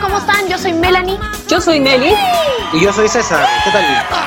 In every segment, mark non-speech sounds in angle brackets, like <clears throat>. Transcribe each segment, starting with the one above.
¿cómo están? Yo soy Melanie. Yo soy Meli. Y yo soy César, ¿qué tal?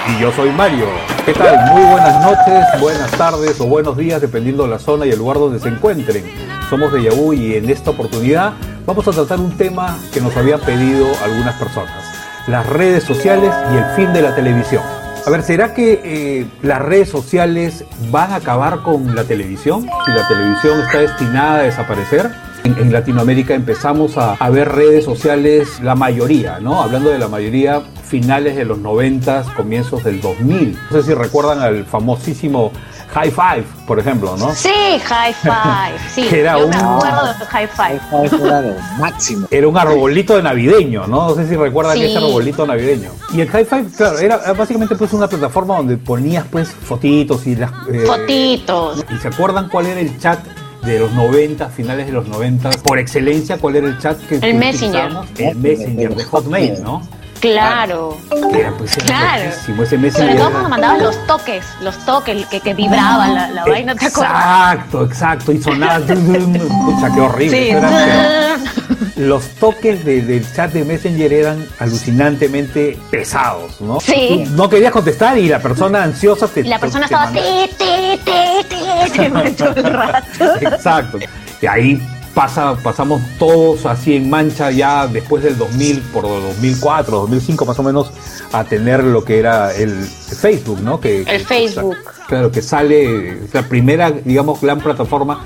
Y yo soy Mario. ¿Qué tal? Muy buenas noches, buenas tardes o buenos días, dependiendo de la zona y el lugar donde se encuentren. Somos de Yahoo y en esta oportunidad vamos a tratar un tema que nos habían pedido algunas personas. Las redes sociales y el fin de la televisión. A ver, ¿será que eh, las redes sociales van a acabar con la televisión? Si la televisión está destinada a desaparecer. En, Latinoamérica empezamos a, a, ver redes sociales, la mayoría, ¿no? Hablando de la mayoría, finales de los 90, comienzos del 2000. No sé si recuerdan al famosísimo High Five, por ejemplo, ¿no? Sí, High Five, <laughs> sí. Que era yo un- me acuerdo de High Five. Era lo máximo. Era un arbolito de navideño, ¿no? No sé si recuerdan Sí. ese arbolito navideño. Y el High Five, claro, era era básicamente pues una plataforma donde ponías pues fotitos y las... eh, Fotitos. ¿Y se acuerdan cuál era el chat de los 90, finales de los 90? Por excelencia, ¿cuál era el chat que que Messenger. El Messenger de Hotmail, ¿no? Claro. Era pues era Claro. ese Sobre Messenger. todo cuando mandaban los toques, los toques que, que vibraban la, la vaina, ¿te acuerdas? Exacto, exacto. Y sonaba. <laughs> Pucha, qué horrible. Sí. Era- <laughs> los toques de- del chat de Messenger eran alucinantemente pesados, ¿no? Sí. Tú no querías contestar y la persona ansiosa te. La persona te estaba mandaba- te, te, te, te, te, <laughs> todo el rato. Exacto. Y ahí pasa, pasamos todos así en mancha ya después del 2000, por 2004, 2005 más o menos, a tener lo que era el Facebook, ¿no? Que, que- Facebook. Claro, que sale la primera, digamos, gran plataforma.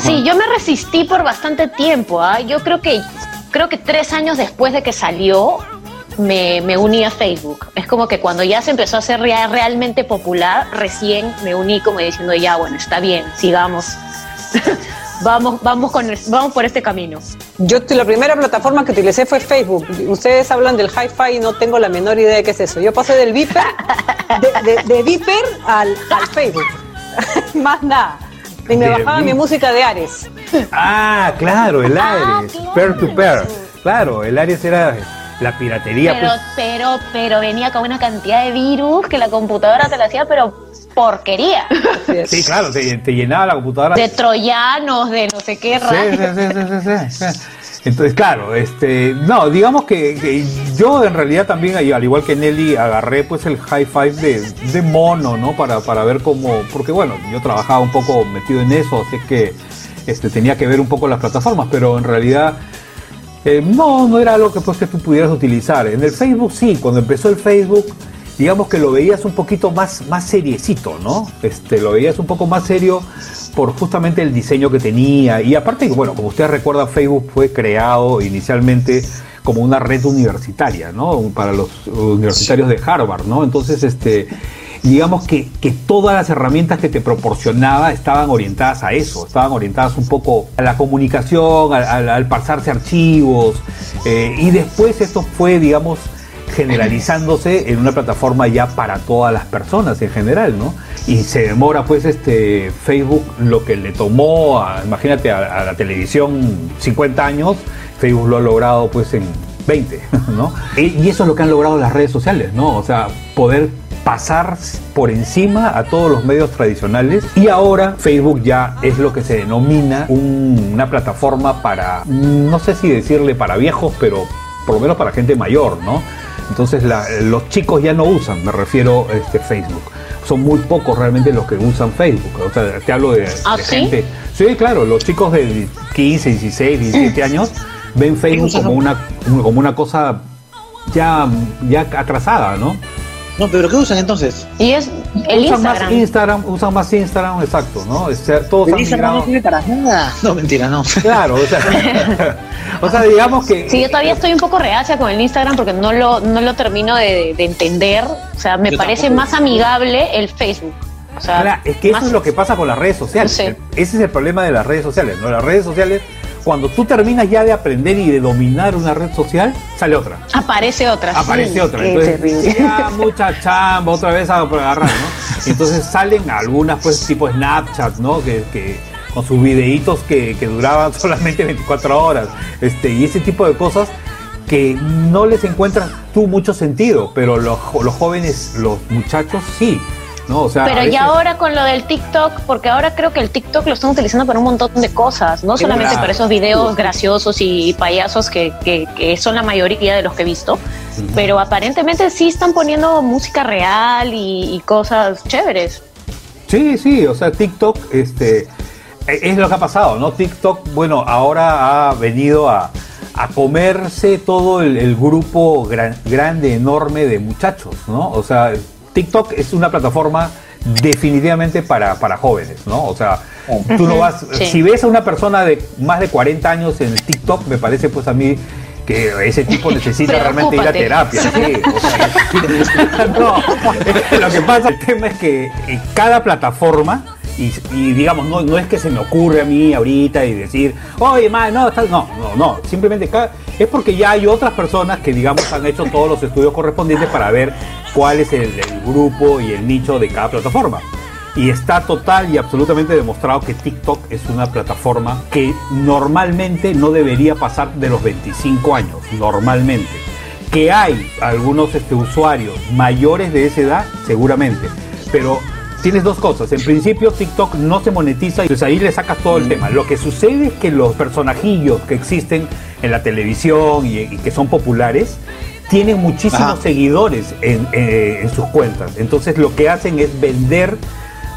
Sí, yo me resistí por bastante tiempo. ¿ah? Yo creo que creo que tres años después de que salió me, me uní a Facebook. Es como que cuando ya se empezó a hacer rea- realmente popular, recién me uní como diciendo ya bueno está bien, sigamos, <laughs> vamos vamos con el- vamos por este camino. Yo la primera plataforma que utilicé fue Facebook. Ustedes hablan del Hi-Fi y no tengo la menor idea de qué es eso. Yo pasé del Viper, de, de- de Viper al, al Facebook. <laughs> Más nada. Y me De bajaba mi música de Ares. Ah, claro, el Ah, Ares, claro. peer to peer. Claro, el Ares era la piratería, Pero pues. pero pero venía con una cantidad de virus que la computadora te la hacía pero porquería. Sí, claro, te, te llenaba la computadora. De troyanos, de no sé qué Sí, rayos. sí, sí, sí, sí, sí. Entonces, claro, este, no, digamos que, que yo en realidad también, al igual que Nelly, agarré pues el high five de, de mono, ¿no? Para, para ver cómo, porque bueno, yo trabajaba un poco metido en eso, así que este, tenía que ver un poco las plataformas, pero en realidad eh, no, no era algo que, pues, que tú pudieras utilizar. En el Facebook sí, cuando empezó el Facebook, digamos que lo veías un poquito más, más seriecito, ¿no? Este, lo veías un poco más serio por justamente el diseño que tenía. Y aparte, bueno, como ustedes recuerdan, Facebook fue creado inicialmente como una red universitaria, ¿no? Para los universitarios de Harvard, ¿no? Entonces, este, digamos que, que todas las herramientas que te proporcionaba estaban orientadas a eso, estaban orientadas un poco a la comunicación, al, al- al pasarse archivos, eh, y después esto fue, digamos, generalizándose en una plataforma ya para todas las personas en general, ¿no? Y se demora pues este Facebook lo que le tomó, a- imagínate, a, la televisión 50 años, Facebook lo ha logrado pues en 20, <laughs> ¿no? Y, eso es lo que han logrado las redes sociales, ¿no? O sea, poder pasar por encima a todos los medios tradicionales y ahora Facebook ya es lo que se denomina un- una plataforma para, no sé si decirle para viejos, pero por lo menos para gente mayor, ¿no? Entonces la- los chicos ya no usan, me refiero este Facebook. Son muy pocos realmente los que usan Facebook. O sea, te hablo de, ¿Ah, de sí? gente. Sí, claro, los chicos de 15, 16, 17 años ven Facebook como una, como una cosa ya, ya atrasada, ¿no? No, pero ¿qué usan entonces? Y es el usan más Instagram. Instagram, usan más Instagram, exacto, ¿no? O sea, todos ¿El han Instagram no sirve para nada? No, mentira, no. <laughs> Claro, o sea, <laughs> o sea, digamos que Sí, yo todavía estoy un poco reacia con el Instagram porque no lo, no lo termino de, de entender. O sea, me Yo parece tampoco. más amigable el Facebook. O sea, Ahora, es que eso más- es lo que pasa con las redes sociales. Sí. Ese es el problema de las redes sociales, ¿no? Las redes sociales, cuando tú terminas ya de aprender y de dominar una red social, sale otra. Aparece otra. sí. Aparece otra. Qué Entonces, terrible. ya mucha chamba, otra vez a por agarrar, ¿no? Y entonces salen algunas, pues, tipo Snapchat, ¿no? Que, que con sus videitos que, que duraban <laughs> solamente 24 horas, este, y ese tipo de cosas que no les encuentras tú mucho sentido, pero los jóvenes, los muchachos sí. ¿No? O sea, a Pero veces- ya ahora con lo del TikTok, porque ahora creo que el TikTok lo están utilizando para un montón de cosas, no solamente para esos videos graciosos y payasos que, que- que son la mayoría de los que he visto, pero aparentemente sí están poniendo música real y, y cosas chéveres. Sí, sí, o sea, TikTok, este, e- es lo que ha pasado, ¿no? TikTok, bueno, ahora ha venido a, a comerse todo el, el grupo gran- grande, enorme de muchachos, ¿no? O sea, TikTok es una plataforma definitivamente para, para jóvenes, ¿no? O sea, tú no vas, sí. si ves a una persona de más de 40 años en TikTok, me parece pues a mí que ese tipo necesita <laughs> realmente ir a terapia. Sí, o sea, <laughs> no, <laughs> lo que pasa, el tema es que eh, cada plataforma, y, digamos, no, no es que se me ocurre a mí ahorita y decir, oye, man, no, estás-". no, no, no, simplemente es porque ya hay otras personas que, digamos, han hecho todos los estudios correspondientes para ver cuál es el, el grupo y el nicho de cada plataforma. Y está total y absolutamente demostrado que TikTok es una plataforma que normalmente no debería pasar de los 25 años, normalmente. Que hay algunos este, usuarios mayores de esa edad, seguramente. Pero tienes dos cosas. En principio TikTok no se monetiza y entonces ahí le sacas todo el tema. Lo que sucede es que los personajillos que existen en la televisión y, y que son populares tienen muchísimos Ajá. seguidores en, eh, en sus cuentas. Entonces lo que hacen es vender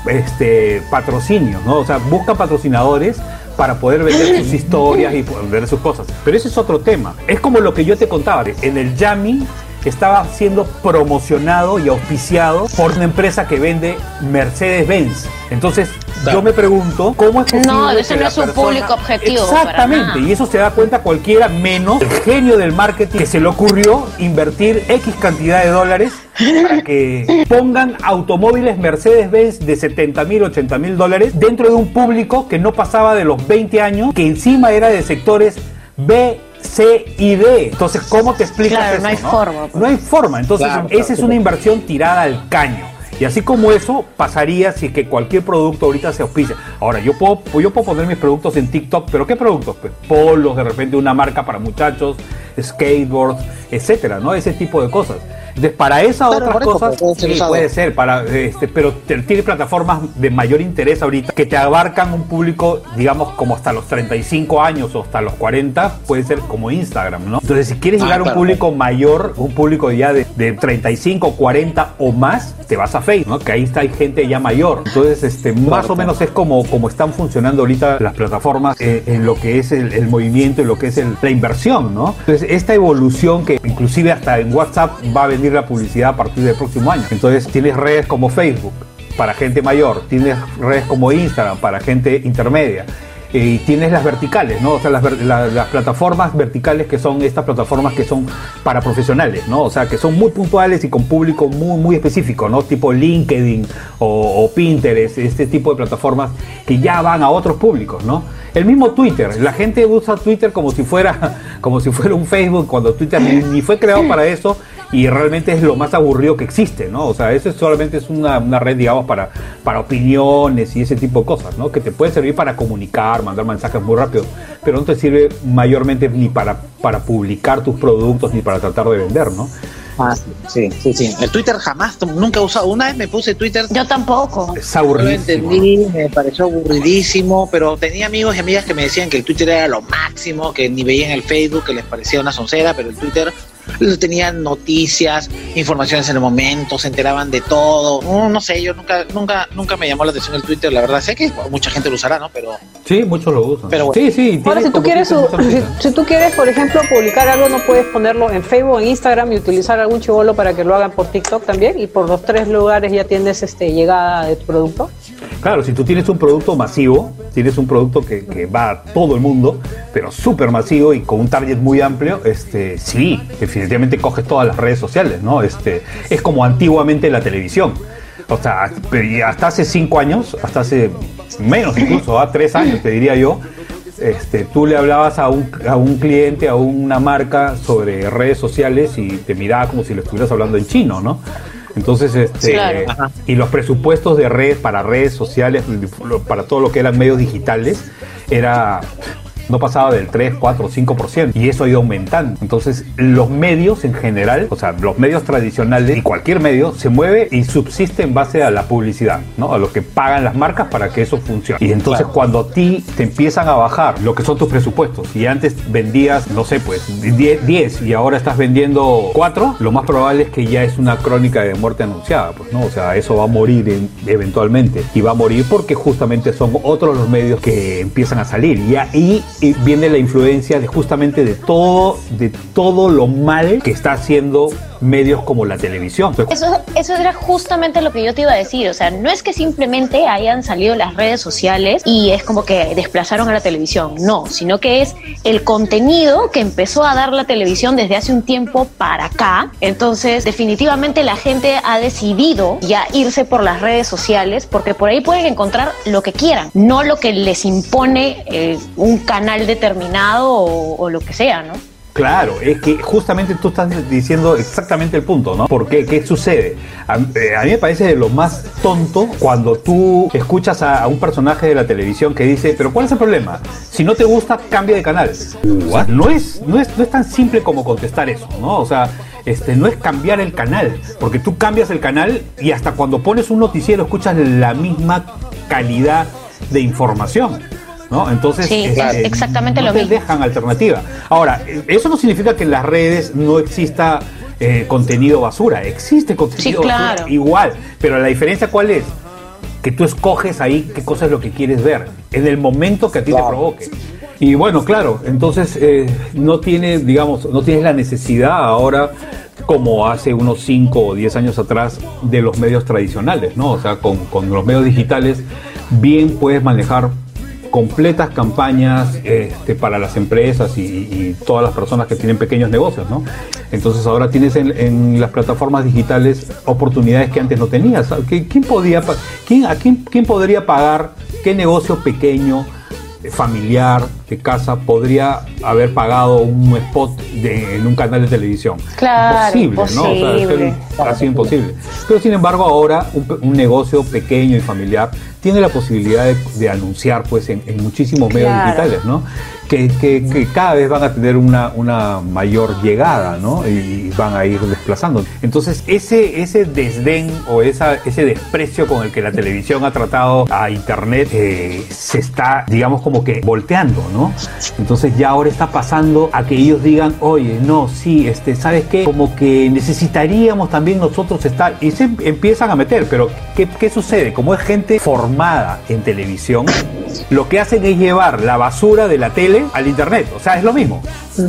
este patrocinios, ¿no? O sea, buscan patrocinadores para poder vender <clears throat> sus historias y poder vender sus cosas. Pero ese es otro tema. Es como lo que yo te contaba. En el Yami estaba siendo promocionado y auspiciado por una empresa que vende Mercedes-Benz. Entonces, Claro. yo me pregunto, ¿cómo es posible No, ese que no es un persona- público objetivo, Exactamente, y eso se da cuenta cualquiera menos el genio del marketing que se le ocurrió invertir X cantidad de dólares para que pongan automóviles Mercedes-Benz de 70 mil, 80 mil dólares dentro de un público que no pasaba de los 20 años, que encima era de sectores B, C y D. Entonces, ¿cómo te explicas Claro, eso? no hay forma, pues. No hay forma. Entonces, Claro, esa claro. es una inversión tirada al caño. Y así como eso pasaría si es que cualquier producto ahorita se auspicia. Ahora, yo puedo, yo puedo poner mis productos en TikTok, pero ¿qué productos? Pues polos, de repente una marca para muchachos, skateboards, etcétera, ¿no? Ese tipo de cosas. Entonces, para esas Claro, otras cosas, puede ser sí, puede ser, para, este, pero tiene plataformas de mayor interés ahorita que te abarcan un público, digamos, como hasta los 35 años o hasta los 40, puede ser como Instagram, ¿no? Entonces, si quieres Ah, llegar a un público mayor, un público ya de, de 35, 40 o más, te vas a Facebook, ¿no? Que ahí está hay gente ya mayor. Entonces, este, más o menos es como, como están funcionando ahorita las plataformas eh, en lo que es el, el movimiento, en lo que es el- la inversión, ¿no? Entonces, esta evolución que inclusive hasta en WhatsApp va a venir la publicidad a partir del próximo año. Entonces, tienes redes como Facebook para gente mayor, tienes redes como Instagram para gente intermedia. eh, Y tienes las verticales, ¿no? O sea, las, las plataformas verticales que son estas plataformas que son para profesionales, ¿no? O sea, que son muy puntuales y con público muy, muy específico, ¿no? Tipo LinkedIn o, o Pinterest, este tipo de plataformas que ya van a otros públicos, ¿no? El mismo Twitter, la gente usa Twitter como si fuera, <laughs> como si fuera un Facebook, cuando Twitter ni, ni fue creado para eso y realmente es lo más aburrido que existe, ¿no? O sea, eso es solamente es una, una red, digamos, para, para opiniones y ese tipo de cosas, ¿no? Que te puede servir para comunicar, mandar mensajes muy rápido, pero no te sirve mayormente ni para, para publicar tus productos ni para tratar de vender, ¿no? Ah, sí, sí, sí. El Twitter jamás, nunca he usado. Una vez me puse Twitter Yo tampoco. Es No lo entendí, me pareció aburridísimo, pero tenía amigos y amigas que me decían que el Twitter era lo máximo, que ni veían el Facebook, que les parecía una soncera, pero el Twitter tenían noticias, informaciones en el momento, se enteraban de todo. No, no sé, yo nunca, nunca, nunca me llamó la atención el Twitter, la verdad. Sé que mucha gente lo usará, ¿no? Pero Sí, muchos lo usan. Pero bueno. sí, sí. Ahora, si tú quieres, si, si tú quieres, por ejemplo, publicar algo, no puedes ponerlo en Facebook, en Instagram y utilizar algún chivolo para que lo hagan por TikTok también. Y por los tres lugares ya tienes este llegada de tu producto. Claro, si tú tienes un producto masivo, tienes un producto que, que va a todo el mundo, pero súper masivo y con un target muy amplio, este, sí, definitivamente coges todas las redes sociales, ¿no? Este, es como antiguamente la televisión. O sea, y hasta hace cinco años, hasta hace menos incluso, a tres años te diría yo, este, tú le hablabas a un, a un cliente, a una marca sobre redes sociales y te miraba como si le estuvieras hablando en chino, ¿no? Entonces, este, Claro. Y los presupuestos de red para redes sociales, para todo lo que eran medios digitales, era no pasaba del 3, 4, 5%, y eso ha ido aumentando. Entonces, los medios en general, o sea, los medios tradicionales y cualquier medio se mueve y subsiste en base a la publicidad, ¿no? A lo que pagan las marcas para que eso funcione. Y entonces, cuando a ti te empiezan a bajar lo que son tus presupuestos, y antes vendías, no sé, pues 10, 10 y ahora estás vendiendo 4, lo más probable es que ya es una crónica de muerte anunciada, pues, ¿no? O sea, eso va a morir en- eventualmente. Y va a morir porque justamente son otros los medios que empiezan a salir. Y ahí eh, viene la influencia de justamente de todo, de todo lo mal que está haciendo medios como la televisión. Eso, eso era justamente lo que yo te iba a decir. O sea, no es que simplemente hayan salido las redes sociales y es como que desplazaron a la televisión. No, sino que es el contenido que empezó a dar la televisión desde hace un tiempo para acá. Entonces, definitivamente la gente ha decidido ya irse por las redes sociales porque por ahí pueden encontrar lo que quieran, no lo que les impone eh, un canal determinado o lo que sea, ¿no? Claro, es que justamente tú estás diciendo exactamente el punto, ¿no? ¿Por qué? ¿Qué sucede? A, eh, a mí me parece de lo más tonto cuando tú escuchas a, un personaje de la televisión que dice, pero ¿cuál es el problema? Si no te gusta, cambia de canal. No, es, no, es, no es tan simple como contestar eso, ¿no? O sea, este, no es cambiar el canal, porque tú cambias el canal y hasta cuando pones un noticiero escuchas la misma calidad de información. ¿No? Entonces, Sí, este, es exactamente no lo te mismo. dejan alternativa. Ahora, eso no significa que en las redes no exista eh, contenido basura. Existe contenido Sí, basura igual. Pero la diferencia cuál es? Que tú escoges ahí qué cosa es lo que quieres ver. En el momento que a ti te provoque. Y bueno, claro, entonces eh, no tiene, digamos, no tienes la necesidad ahora como hace unos 5 o 10 años atrás de los medios tradicionales, ¿no? O sea, con, con los medios digitales bien puedes manejar completas campañas este, para las empresas y, todas las personas que tienen pequeños negocios, ¿no? Entonces ahora tienes en, las plataformas digitales oportunidades que antes no tenías. ¿Qui- ¿Quién podía, quién, a quién, quién podría pagar qué negocio pequeño eh, familiar de casa podría haber pagado un spot de- en un canal de televisión. Claro, imposible, ¿no? O sea, es imposible. casi imposible. Pero sin embargo ahora un, negocio pequeño y familiar tiene la posibilidad de, de anunciar pues en, en muchísimos medios Claro. digitales, ¿no? Que, que- que cada vez van a tener una, una mayor llegada, ¿no? Y van a ir desplazando. Entonces, ese, ese desdén o esa, ese desprecio con el que la televisión ha tratado a Internet eh, se está, digamos, como que volteando, ¿no? Entonces ya ahora está pasando a que ellos digan, oye, no, sí, este, ¿sabes qué? Como que necesitaríamos también nosotros estar, y se empiezan a meter, pero ¿qué, qué sucede? Como es gente formada en televisión, lo que hacen es llevar la basura de la tele al internet, o sea, es lo mismo.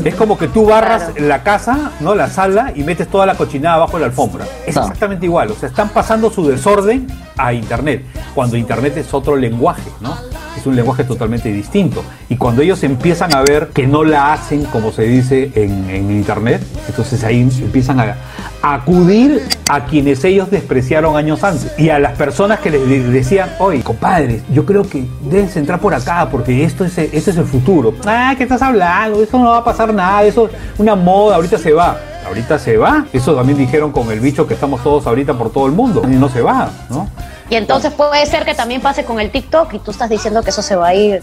Es como que tú barras Claro. la casa, ¿no? La sala y metes toda la cochinada abajo de la alfombra. Es exactamente igual, o sea, están pasando su desorden a internet, cuando internet es otro lenguaje, ¿no? Es un lenguaje totalmente distinto. Y cuando ellos empiezan a ver que no la hacen como se dice en, internet, entonces ahí empiezan a, acudir a quienes ellos despreciaron años antes y a las personas que les de- decían, oye, compadre, yo creo que debes entrar por acá porque esto es, esto es el futuro. Ah, ¿qué estás hablando? Eso no va a pasar nada, eso es una moda, ahorita se va. Ahorita se va. Eso también dijeron con el bicho que estamos todos ahorita por todo el mundo. Y no se va, ¿no? Y entonces puede ser que también pase con el TikTok y tú estás diciendo que eso se va a ir.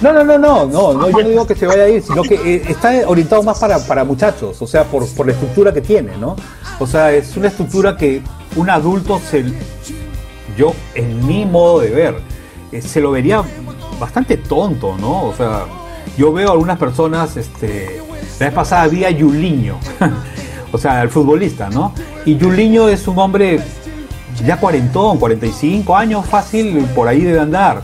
No, no, no, no, no, no, yo no <laughs> digo que se vaya a ir, sino que eh, está orientado más para, para muchachos, o sea, por, por la estructura que tiene, ¿no? O sea, es una estructura que un adulto se, yo, en mi modo de ver, eh, se lo vería bastante tonto, ¿no? O sea, yo veo a algunas personas, este, la vez pasada vi a Yuliño, <laughs> o sea, el futbolista, ¿no? Y Yuliño es un hombre ya cuarentón, 45 años fácil, por ahí debe andar.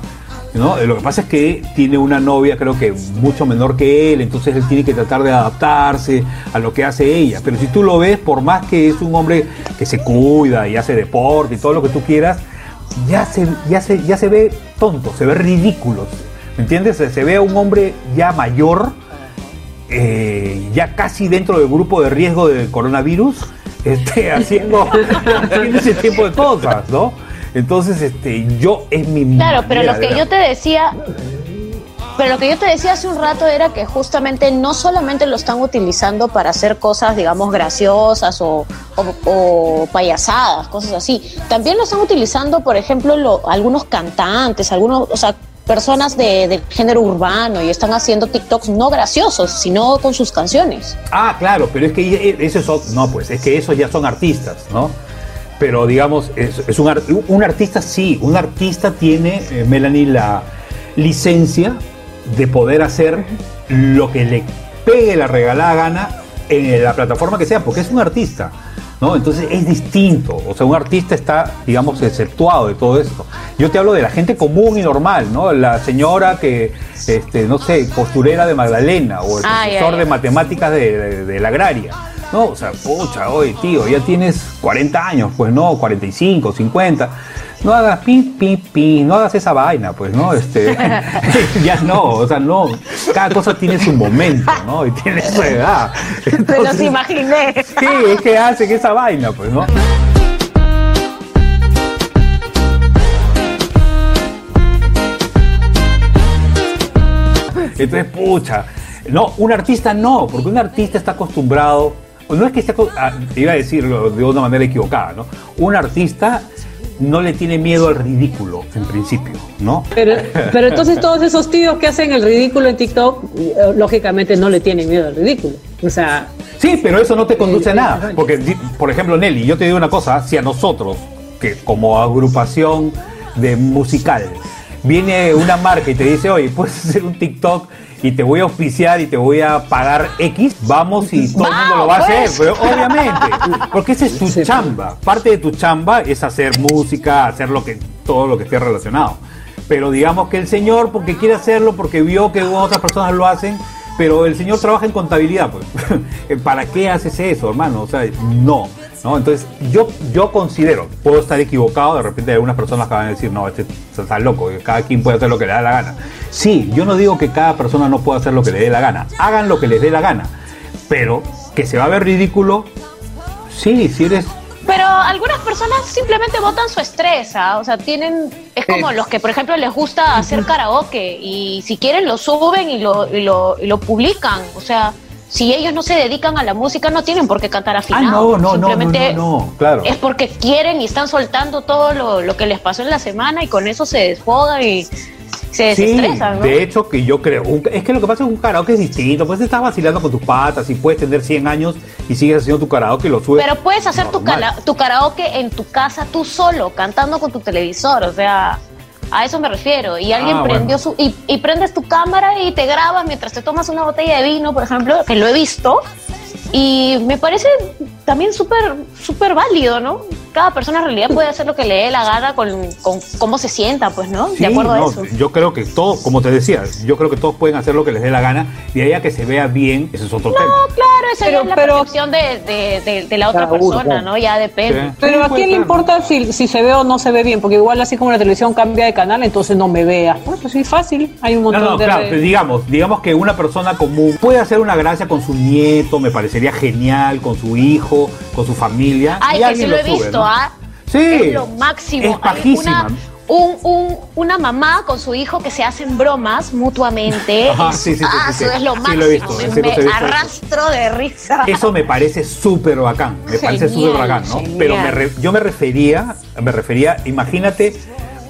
¿no? Lo que pasa es que tiene una novia, creo que mucho menor que él, entonces él tiene que tratar de adaptarse a lo que hace ella. Pero si tú lo ves, por más que es un hombre que se cuida y hace deporte y todo lo que tú quieras, ya se, ya se, ya se ve tonto, se ve ridículo. ¿Me entiendes? Se, ve a un hombre ya mayor, eh, ya casi dentro del grupo de riesgo del coronavirus, este, <laughs> haciendo, haciendo ese tipo de cosas, ¿no? Entonces, este, yo es mi Claro, pero lo que yo te decía, pero lo que yo te decía hace un rato era que justamente no solamente lo están utilizando para hacer cosas, digamos, graciosas o, o- o payasadas, cosas así. También lo están utilizando, por ejemplo, lo- algunos cantantes, algunos, o sea, personas de, género urbano y están haciendo TikToks no graciosos, sino con sus canciones. Ah, claro, pero es que eso es, no, pues es que esos ya son artistas, ¿no? Pero digamos, es, un, un, artista sí, un artista tiene, eh, Melanie, la licencia de poder hacer lo que le pegue la regalada gana en la plataforma que sea, porque es un artista. ¿No? Entonces es distinto, o sea, un artista está, digamos, exceptuado de todo esto. Yo te hablo de la gente común y normal, ¿no? La señora que, este, no sé, costurera de Magdalena o el profesor de matemáticas de, de, la agraria. No, o sea, pucha, oye, tío, ya tienes 40 años, pues no, 45, 50 no hagas pi, pi, pi, no hagas esa vaina, pues, ¿no? Este, <laughs> <laughs> ya no, o sea, no, cada cosa tiene su momento, ¿no? Y tiene su edad. <laughs> Me los imaginé. Sí, es que hacen esa vaina, pues, ¿no? Entonces, pucha, no, un artista no, porque un artista está acostumbrado, no es que esté, ah, iba a decirlo de una manera equivocada, ¿no? Un artista no le tiene miedo al ridículo, en principio, ¿no? Pero, pero entonces todos esos tíos que hacen el ridículo en TikTok, eh, lógicamente no le tienen miedo al ridículo. O sea... Sí, pero eso no te conduce a nada. Porque, por ejemplo, Nelly, yo te digo una cosa, si a nosotros, que como agrupación de musical, viene una marca y te dice, oye, puedes hacer un TikTok y te voy a auspiciar y te voy a pagar X, vamos y todo el mundo lo va a hacer, pues. pero obviamente, porque esa es tu chamba. Parte de tu chamba es hacer música, hacer lo que, todo lo que esté relacionado. Pero digamos que el señor, porque quiere hacerlo, porque vio que otras personas lo hacen, pero el señor trabaja en contabilidad, pues. <laughs> ¿Para qué haces eso, hermano? O sea, no. ¿No? Entonces, yo, yo considero, puedo estar equivocado, de repente hay algunas personas que van a decir, no, este está loco, cada quien puede hacer lo que le da la gana. Sí, yo no digo que cada persona no pueda hacer lo que le dé la gana, hagan lo que les dé la gana, pero que se va a ver ridículo, sí, si eres pero algunas personas simplemente votan su estrés, ¿ah? o sea, tienen, es como los que, por ejemplo, les gusta hacer karaoke y si quieren lo suben y lo, y lo, y lo publican, o sea, si ellos no se dedican a la música, no tienen por qué cantar afinado. Ah, no, no, Simplemente no, no, claro. Es porque quieren y están soltando todo lo, lo, que les pasó en la semana y con eso se desfogan y se desestresan. ¿no? De hecho, que yo creo. es que lo que pasa es un karaoke es distinto. Pues estás vacilando con tus patas y puedes tener 100 años y sigues haciendo tu karaoke y lo subes. Pero puedes hacer tu, tu karaoke en tu casa tú solo, cantando con tu televisor. O sea. A eso me refiero. Y alguien ah, prendió su. Y, y, prendes tu cámara y te grabas mientras te tomas una botella de vino, por ejemplo, que lo he visto. Y me parece también súper, súper válido, ¿no? Cada persona en realidad puede hacer lo que le dé la gana con, con cómo se sienta, pues, ¿no? de acuerdo a eso. Yo creo que todos, como te decía, yo creo que todos pueden hacer lo que les dé la gana y ahí a que se vea bien, ese es otro tema. No, claro, esa es la percepción de, de, de, la otra persona, ¿no? Ya depende. Pero a quién le importa si, si se ve o no se ve bien, porque igual así como la televisión cambia de canal, entonces no me veas. Pues sí, fácil, hay un montón no, no, de... Claro, digamos, digamos que una persona común puede hacer una gracia con su nieto, me parece sería genial con su hijo, con su familia. Ay, que sí lo, he visto, ¿ah? Sí. Es lo máximo. Es pajísima. un, un, una mamá con su hijo que se hacen bromas mutuamente. <laughs> Ah, sí, sí, sí, ah, eso es lo máximo. me, arrastro de risa. Eso me parece súper bacán. Me parece súper bacán, ¿no? Pero me yo me refería, me refería, imagínate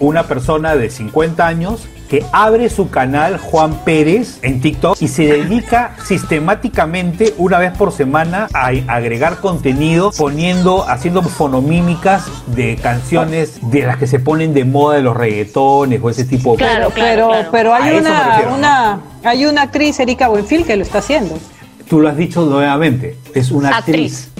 una persona de 50 años que abre su canal Juan Pérez en TikTok y se dedica sistemáticamente una vez por semana a agregar contenido poniendo, haciendo fonomímicas de canciones de las que se ponen de moda de los reggaetones o ese tipo de cosas. Claro, pero, pero hay una, una, hay una actriz, Erika Buenfil, que lo está haciendo. Tú lo has dicho nuevamente, es una actriz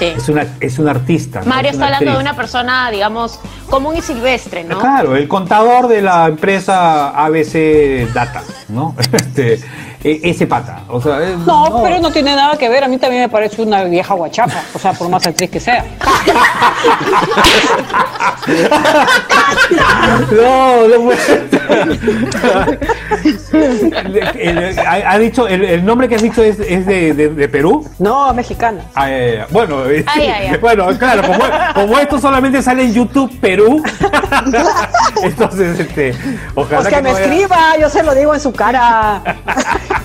es una, es un artista. Mario está hablando de una persona, digamos, común y silvestre, ¿no? Claro, el contador de la empresa ABC Data, ¿no? <laughs> Este, ese pata. O sea, no, pero no tiene nada que ver. A mí también me parece una vieja guachapa. O sea, por más actriz que sea. <laughs> no, no ¿Ha dicho, el, nombre que has dicho es, es de, de, Perú? No, mexicana. Ah, bueno, bueno, claro, como, como, esto solamente sale en YouTube Perú, <laughs> entonces, este, ojalá pues que, me escriba, yo se lo digo en su cara.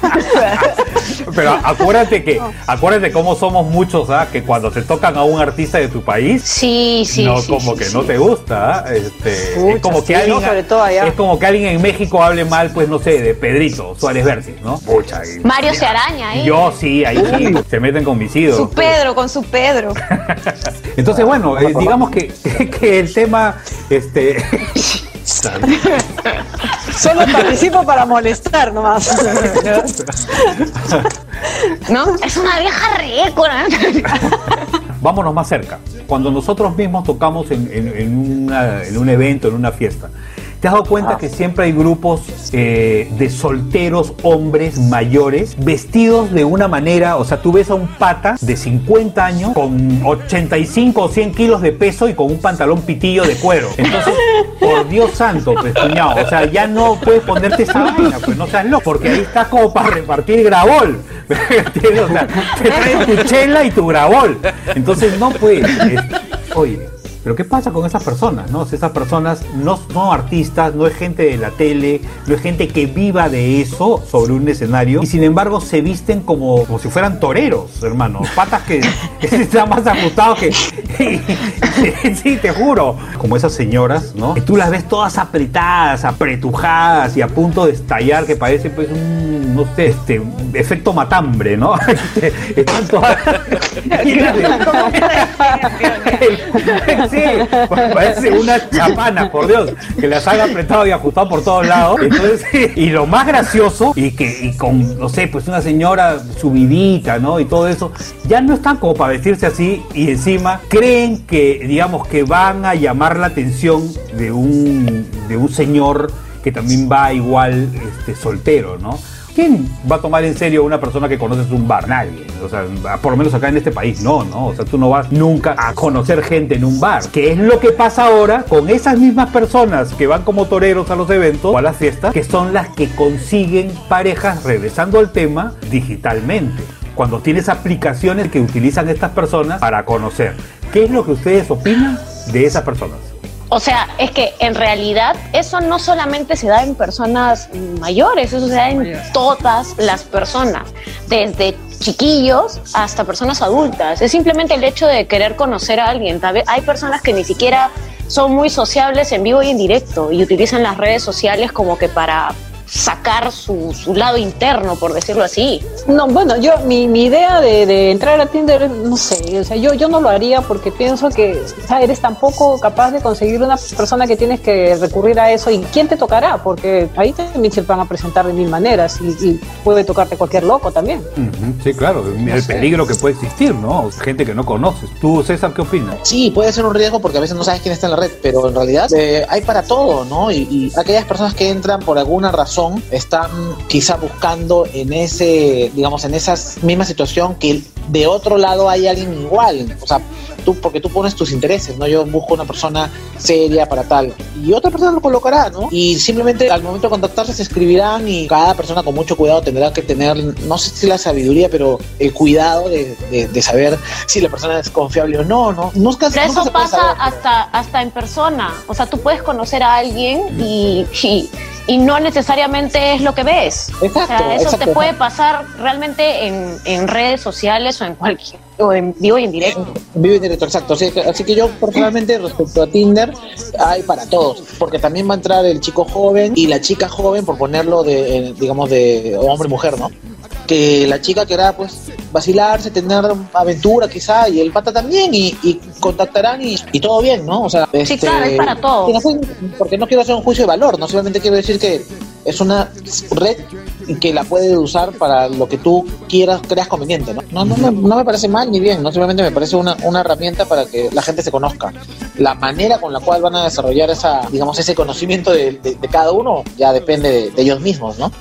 <laughs> pero acuérdate que, acuérdate cómo somos muchos, ¿ah? Que cuando te tocan a un artista de tu país, Sí, sí. no, sí, como sí, que sí. no te gusta, ¿ah? este, Pucha, es como que sí, alguien, ¿no? Sobre todo allá. es como que alguien en México hable mal, pues no sé, de Pedrito Suárez Vértiz, ¿no? Pucha, y- Mario se araña, ¿eh? Yo sí, ahí sí, <laughs> se meten con mis ídolos. Su Pedro, con su Pedro. <laughs> Entonces, bueno, eh, digamos que, que el tema, este, <laughs> Solo participo para molestar nomás. <laughs> ¿No? Es una vieja ridícula. <laughs> vámonos más cerca. Cuando nosotros mismos tocamos en, en- en una- en un evento, en una fiesta, ¿te has dado cuenta que siempre hay grupos eh, de solteros hombres mayores vestidos de una manera? O sea, tú ves a un pata de 50 años con 85 o 100 kilos de peso y con un pantalón pitillo de cuero. Entonces, por Dios santo, pues cuñado, o sea, ya no puedes ponerte esa vaina, pues no seas loco, porque ahí estás como para repartir grabol. <laughs> O sea, te traes tu chela y tu grabol. Entonces no puedes. es- oye, pero ¿qué pasa con esas personas? No? Sea, esas personas no son artistas, no es gente de la tele, no es gente que viva de eso sobre un escenario y sin embargo se visten como, como si fueran toreros, hermano. Patas que, que <laughs> <laughs> están más ajustados que. <laughs> sí, te juro. Como esas señoras, ¿no? Que tú las ves todas apretadas, apretujadas y a punto de estallar, que parece pues un, no sé, este, efecto matambre, ¿no? Están todas. Parece una chapana, por Dios, que las han apretado y ajustado por todos lados. Entonces, y lo más gracioso, y que y con, no sé, pues una señora subidita, ¿no? Y todo eso, ya no están como para vestirse así y encima creen que, digamos, que van a llamar la atención de un, de un señor que también va igual este, soltero, ¿no? ¿Quién va a tomar en serio a una persona que conoces un bar? Nadie. O sea, por lo menos acá en este país, no, ¿no? O sea, tú no vas nunca a conocer gente en un bar. ¿Qué es lo que pasa ahora con esas mismas personas que van como toreros a los eventos o a las fiestas? Que son las que consiguen parejas, regresando al tema, digitalmente. Cuando tienes aplicaciones que utilizan estas personas para conocer. ¿Qué es lo que ustedes opinan de esas personas? O sea, es que en realidad eso no solamente se da en personas mayores, eso se da en todas las personas, desde chiquillos hasta personas adultas. Es simplemente el hecho de querer conocer a alguien. Tal vez Hay personas que ni siquiera son muy sociables en vivo y en directo y utilizan las redes sociales como que para sacar su, su lado interno, por decirlo así. No, bueno, yo, mi, mi idea de, de entrar a Tinder, no sé, o sea, yo, yo no lo haría porque pienso que o sea, eres tampoco capaz de conseguir una persona que tienes que recurrir a eso y quién te tocará, porque ahí también se van a presentar de mil maneras y, y puede tocarte cualquier loco también. Sí, claro, el peligro que puede existir, ¿no? Gente que no conoces. ¿Tú, César, qué opinas? Sí, puede ser un riesgo porque a veces no sabes quién está en la red, pero en realidad eh, hay para todo, ¿no? Y, y aquellas personas que entran por alguna razón están quizá buscando en ese, digamos, en esa misma situación que de otro lado hay alguien igual. O sea, tú, porque tú pones tus intereses, ¿no? Yo busco una persona seria para tal. Y otra persona lo colocará, ¿no? Y simplemente al momento de contactarse se escribirán y cada persona con mucho cuidado tendrá que tener, no sé si la sabiduría, pero el cuidado de, de- de saber si la persona es confiable o no, ¿no? Nunca, Pero nunca eso se pasa saber, pero- hasta, hasta en persona. O sea, tú puedes conocer a alguien y, y, y no necesariamente es lo que ves. Exacto, o sea, eso exacto. te puede pasar realmente en, en redes sociales o en cualquier o en vivo y en directo. Vivo en directo, exacto. Así que, así que yo personalmente respecto a Tinder hay para todos, porque también va a entrar el chico joven y la chica joven, por ponerlo de, eh, digamos, de hombre mujer, ¿no? Que la chica querrá pues vacilarse, tener aventura quizá, y el pata también, y, y contactarán y, y todo bien, ¿no? O sea, este, claro, es para todo. y no sé, porque no quiero hacer un juicio de valor, no solamente quiero decir que es una red y que la puedes usar para lo que tú quieras, creas conveniente, ¿no? No, no, no, no me parece mal ni bien, no simplemente me parece una, una herramienta para que la gente se conozca. La manera con la cual van a desarrollar esa, digamos, ese conocimiento de, de- de cada uno ya depende de, de ellos mismos, ¿no?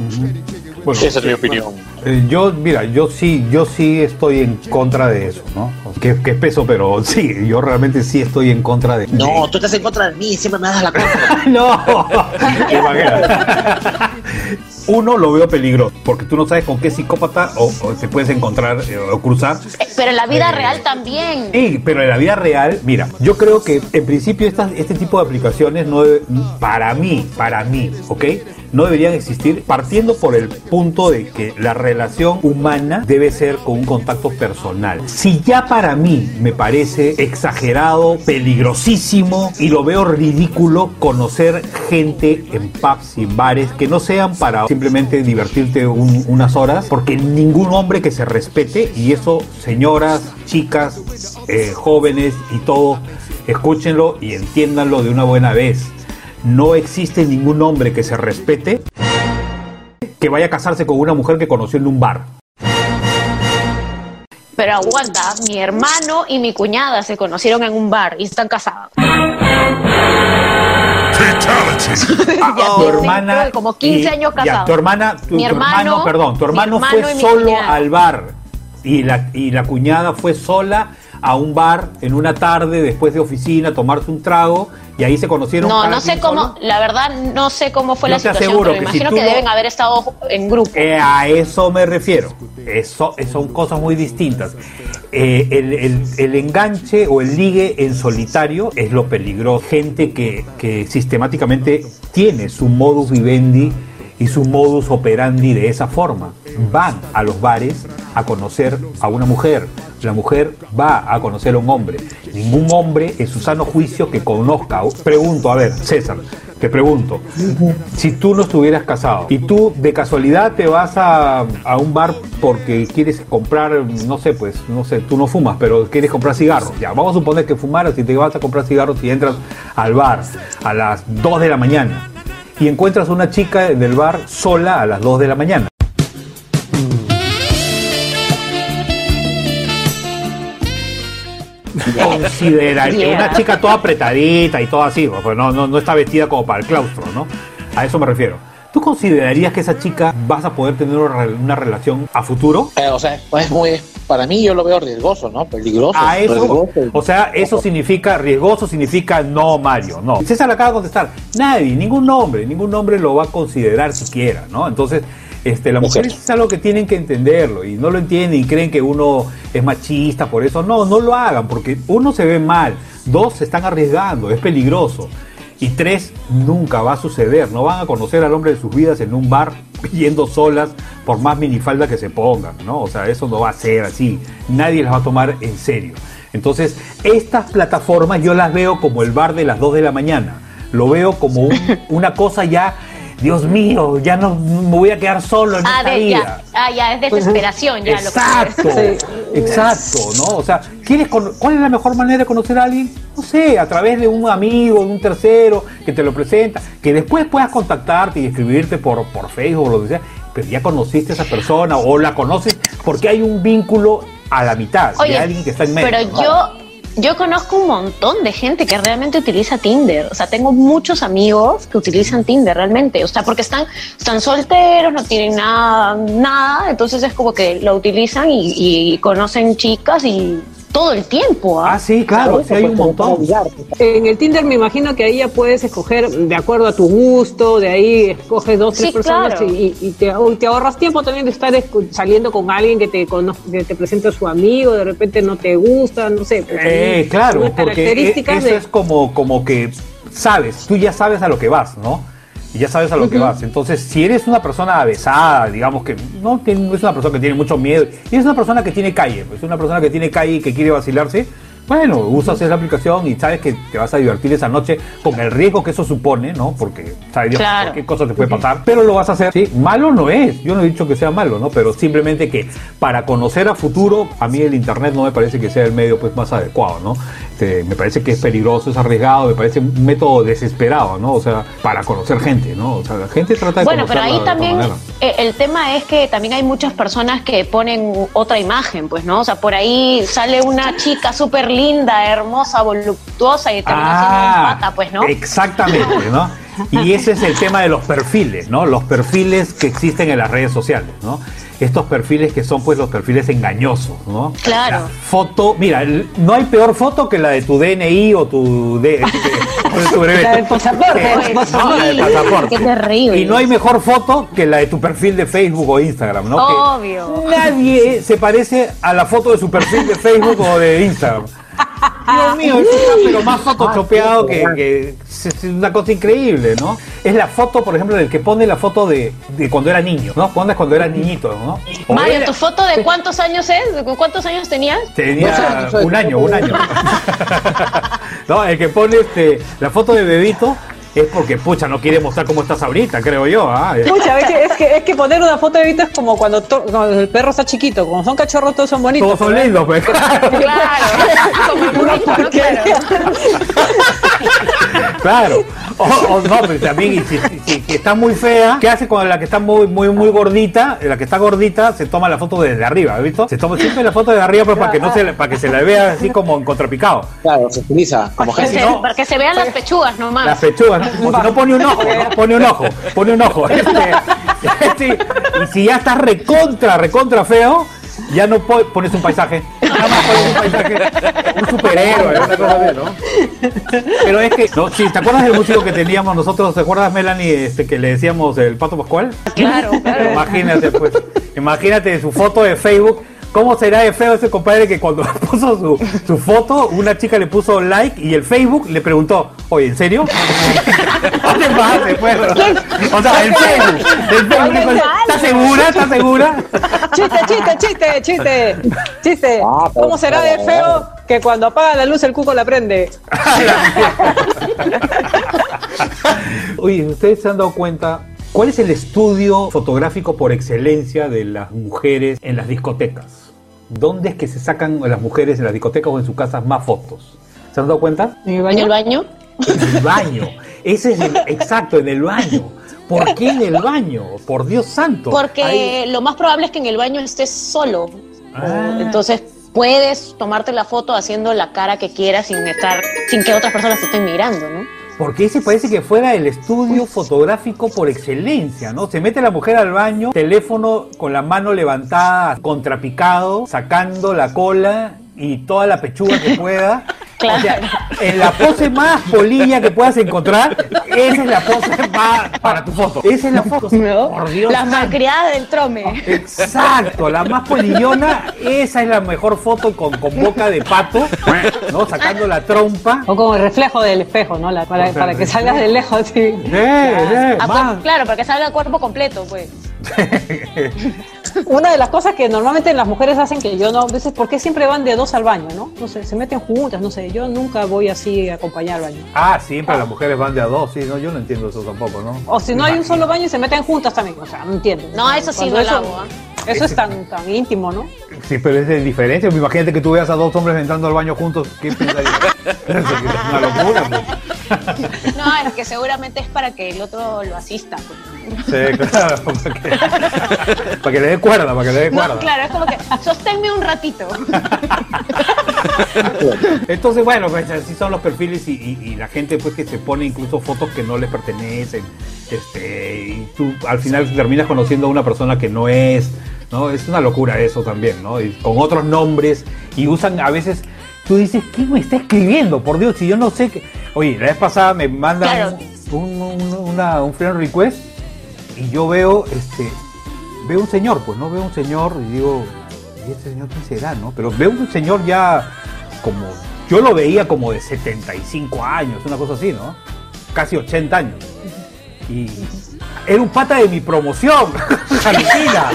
Bueno, Esa es mi opinión. eh, yo, mira, yo sí, yo sí estoy en contra de eso, ¿no? Que, que es peso, pero sí, yo realmente sí estoy en contra de. No, tú estás en contra de mí, siempre me das la contra. <laughs> no. <laughs> <laughs> Uno lo veo peligroso, porque tú no sabes con qué psicópata o, o te puedes encontrar eh, o cruzar Pero en la vida real también. Sí, pero en la vida real, mira, yo creo que en principio estas, este tipo de aplicaciones no debe- para mí, para mí, ¿ok? No deberían existir partiendo por el punto de que la relación humana debe ser con un contacto personal. Si ya para mí me parece exagerado, peligrosísimo y lo veo ridículo conocer gente en pubs y bares que no sean para simplemente divertirte un- unas horas, porque ningún hombre que se respete, y eso señoras, chicas, eh, jóvenes y todo, escúchenlo y entiéndanlo de una buena vez. No existe ningún hombre que se respete que vaya a casarse con una mujer que conoció en un bar. Pero aguanta, mi hermano y mi cuñada se conocieron en un bar y están casados. <laughs> Ya tu hermana como 15 y- años ya, casados. tu hermana, tu, Mi tu hermano, hermano- perdón, tu hermano, hermano fue solo cuñada. al bar y la y la cuñada fue sola a un bar en una tarde después de oficina tomarse un trago y ahí se conocieron. No, no sé cómo, solo. la verdad no sé cómo fue Yo la te situación, pero que si imagino que deben haber estado en grupo. Eh, a eso me refiero. Eso, son cosas muy distintas. Eh, el, el- el enganche o el ligue en solitario es lo peligroso. Gente que, que sistemáticamente tiene su modus vivendi y su modus operandi de esa forma. Van a los bares a conocer a una mujer. La mujer va a conocer a un hombre. Ningún hombre en su sano juicio que conozca. Pregunto, a ver, César, te pregunto, si tú no estuvieras casado y tú de casualidad te vas a, a un bar porque quieres comprar, no sé, pues, no sé, tú no fumas, pero quieres comprar cigarros. Ya, vamos a suponer que fumaras y te vas a comprar cigarros y entras al bar a las 2 de la mañana y encuentras una chica del bar sola a las 2 de la mañana. Consideraría Yeah. una chica toda apretadita y todo así, pues no, no, no está vestida como para el claustro, ¿no? A eso me refiero. ¿Tú considerarías que esa chica vas a poder tener una re- una relación a futuro? Eh, o sea, es muy, para mí yo lo veo riesgoso, ¿no? Peligroso. A eso, riesgoso. o sea, eso significa riesgoso, significa no, Mario, no. César acaba de contestar, nadie, ningún hombre, ningún hombre lo va a considerar siquiera, ¿no? Entonces, este, las Es mujeres es algo que tienen que entenderlo y no lo entienden y creen que uno es machista por eso. No, no lo hagan porque uno se ve mal, dos se están arriesgando, es peligroso. Y tres, nunca va a suceder. No van a conocer al hombre de sus vidas en un bar yendo solas por más minifalda que se pongan, ¿no? O sea, eso no va a ser así. Nadie las va a tomar en serio. Entonces, estas plataformas yo las veo como el bar de las 2 de la mañana. Lo veo como un- <laughs> una cosa ya, Dios mío, ya no me voy a quedar solo en Ah, esta de, vida. ya, ah, ya, es desesperación ya lo que Exacto, exacto, ¿no? O sea, ¿quieres cono- ¿cuál es la mejor manera de conocer a alguien? No sé, a través de un amigo, de un tercero que te lo presenta, que después puedas contactarte y escribirte por, por Facebook o lo que sea, pero ya conociste a esa persona o la conoces porque hay un vínculo a la mitad de Oye, alguien que está en medio. pero ¿no? yo, yo conozco un montón de gente que realmente utiliza Tinder. O sea, tengo muchos amigos que utilizan Tinder realmente. O sea, porque están, están solteros, no tienen nada, nada. Entonces es como que lo utilizan y, y conocen chicas y todo el tiempo. ¿ah? Ah, sí, claro, sí hay un montón. En el Tinder me imagino que ahí ya puedes escoger de acuerdo a tu gusto, de ahí escoges dos, tres Sí, personas claro. y, y te, y te ahorras tiempo también de estar saliendo con alguien que te que te presenta a su amigo, de repente no te gusta, no sé. pues, Eh, claro, porque e- características eso de- es como, como que sabes, tú ya sabes a lo que vas, ¿no? Y ya sabes a lo que vas. Entonces, si eres una persona avesada, digamos que no, que es una persona que tiene mucho miedo, y es una persona que tiene calle, pues una persona que tiene calle y que quiere vacilarse, bueno, usas esa aplicación y sabes que te vas a divertir esa noche con el riesgo que eso supone, ¿no? Porque sabes Dios Claro. qué cosa te puede pasar, pero lo vas a hacer. Sí, malo no es, yo no he dicho que sea malo, ¿no? Pero simplemente que para conocer a futuro, a mí el internet no me parece que sea el medio pues más adecuado, ¿no? Este, me parece que es peligroso, es arriesgado, me parece un método desesperado, ¿no? O sea, para conocer gente, ¿no? O sea, la gente trata de Bueno, pero ahí también eh, el tema es que también hay muchas personas que ponen otra imagen, pues, ¿no? O sea, por ahí sale una chica súper linda, hermosa, voluptuosa y termina siendo un pata, pues, ¿no? Exactamente, ¿no? Y ese es el tema de los perfiles, ¿no? Los perfiles que existen en las redes sociales, ¿no? Estos perfiles que son pues los perfiles engañosos, ¿no? Claro. La foto, mira, no hay peor foto que la de tu DNI o tu, de, tu brevete. La del pasaporte, Eh, el no, pasaporte. la del pasaporte. Qué terrible. Y no hay mejor foto que la de tu perfil de Facebook o Instagram, ¿no? Que Obvio. Nadie se parece a la foto de su perfil de Facebook o de Instagram. Dios mío, eso está pero más photoshopeado que, que es es una cosa increíble, ¿no? Es la foto, por ejemplo, del que pone la foto de, de cuando era niño, ¿no? Pones cuando eras niñito, ¿no? O Mario, era- ¿tu foto de cuántos años es? ¿De ¿Cuántos años tenías? Tenía un año, un año. <laughs> <laughs> no, el que pone este, la foto de bebito es porque, pucha, no quiere mostrar cómo estás ahorita, creo yo. ¿ah? Pucha, es que, es, que, es que poner una foto de Vito es como cuando, to- cuando el perro está chiquito. Como son cachorros, todos son bonitos. Todos son ¿verdad? lindos, pues. Claro. Como el burrito, ¿no? Claro. <laughs> Claro. O, <laughs> o no, pero también y si, si- si- si está muy fea, ¿qué hace cuando la que está muy, muy, muy gordita? La que está gordita se toma la foto desde arriba, ¿has visto? Se toma siempre la foto desde arriba pero para que no se, para que se la vea así como en contrapicado. Claro, se utiliza como Para que gente. se- Para que se vean las pechugas nomás. Las pechugas, ¿no? Como si no pone un ojo, ¿no? pone un ojo, pone un ojo. Este. Y si ya estás recontra, recontra feo, ya no po- pones un paisaje. Nada más pones un paisaje. Un superhéroe, una cosa así, ¿no? Pero es que, no, sí, ¿te acuerdas del músico que teníamos nosotros? ¿Te acuerdas, Melanie, este, que le decíamos el Pato Pascual? Claro, claro. Imagínate, pues, imagínate su foto de Facebook. ¿Cómo será de feo ese compadre que cuando <laughs> puso su, su foto, una chica le puso like y el Facebook le preguntó, oye, ¿en serio? No te pases, pues. O sea, el Facebook. El Facebook ¿Estás segura? ¿Estás segura? Chiste, chiste, chiste, chiste. Chiste. Ah, ¿Cómo será de feo que cuando apaga la luz el cuco la prende? <laughs> <laughs> Oye, ¿ustedes se han dado cuenta cuál es el estudio fotográfico por excelencia de las mujeres en las discotecas? ¿Dónde es que se sacan las mujeres en las discotecas o en sus casas más fotos? ¿Se han dado cuenta? ¿En el ¿En baño? el baño? En el baño. Ese es el, exacto, en el baño. ¿Por qué en el baño? Por Dios santo. Porque Hay- lo más probable es que en el baño estés solo. Ah. Entonces puedes tomarte la foto haciendo la cara que quieras sin estar, sin que otras personas te estén mirando, ¿no? Porque ese parece que fuera el estudio fotográfico por excelencia, ¿no? Se mete la mujer al baño, teléfono con la mano levantada, contrapicado, sacando la cola y toda la pechuga que pueda. <laughs> Claro. O sea, en la pose más polilla que puedas encontrar, esa es la pose más para tu foto. Esa es la foto. Por Dios. La santo. malcriada del trome. Exacto, la más polillona, esa es la mejor foto con, con boca de pato, ¿no? Sacando la trompa. O como el reflejo del espejo, ¿no? La- para, O sea, para que salgas de lejos así. Eh, eh, Ah, más. pues, claro, para que salga el cuerpo completo, pues. <laughs> Una de las cosas que normalmente las mujeres hacen que yo no, dices, ¿por qué siempre van de dos al baño, no? No sé, se meten juntas, no sé, yo nunca voy así a acompañar al baño. Ah, siempre las mujeres van de a dos, sí, no, yo no entiendo eso tampoco, ¿no? O si no hay un solo baño y se meten juntas también, o sea, no entiendo. No, eso sí Cuando no lo hago, ¿ah? Eso es tan, tan íntimo, ¿no? Sí, pero es de diferencia. Imagínate que tú veas a dos hombres entrando al baño juntos, ¿qué pensarías? <laughs> <laughs> Es una locura, pues. <laughs> No, es que seguramente es para que el otro lo asista. pues. Sí, <laughs> claro, para que, para que le dé cuerda, para que le dé cuerda. No, claro, es como que sosténme un ratito. <laughs> Entonces, bueno, pues así son los perfiles y, y- y la gente pues que se pone incluso fotos que no les pertenecen. Este, y tú al final terminas conociendo a una persona que no es, ¿no? Es una locura eso también, ¿no? Y con otros nombres y usan a veces, tú dices, ¿quién me está escribiendo? Por Dios, si yo no sé qué. Oye, la vez pasada me mandan Claro. un, un- una- un friend request y yo veo, este, veo un señor, pues, ¿no? Veo un señor y digo, ¿y este señor quién será, no? Pero veo un señor ya como, yo lo veía como de 75 años, una cosa así, ¿no? Casi 80 años. Y era un pata de mi promoción, <laughs> Argentina,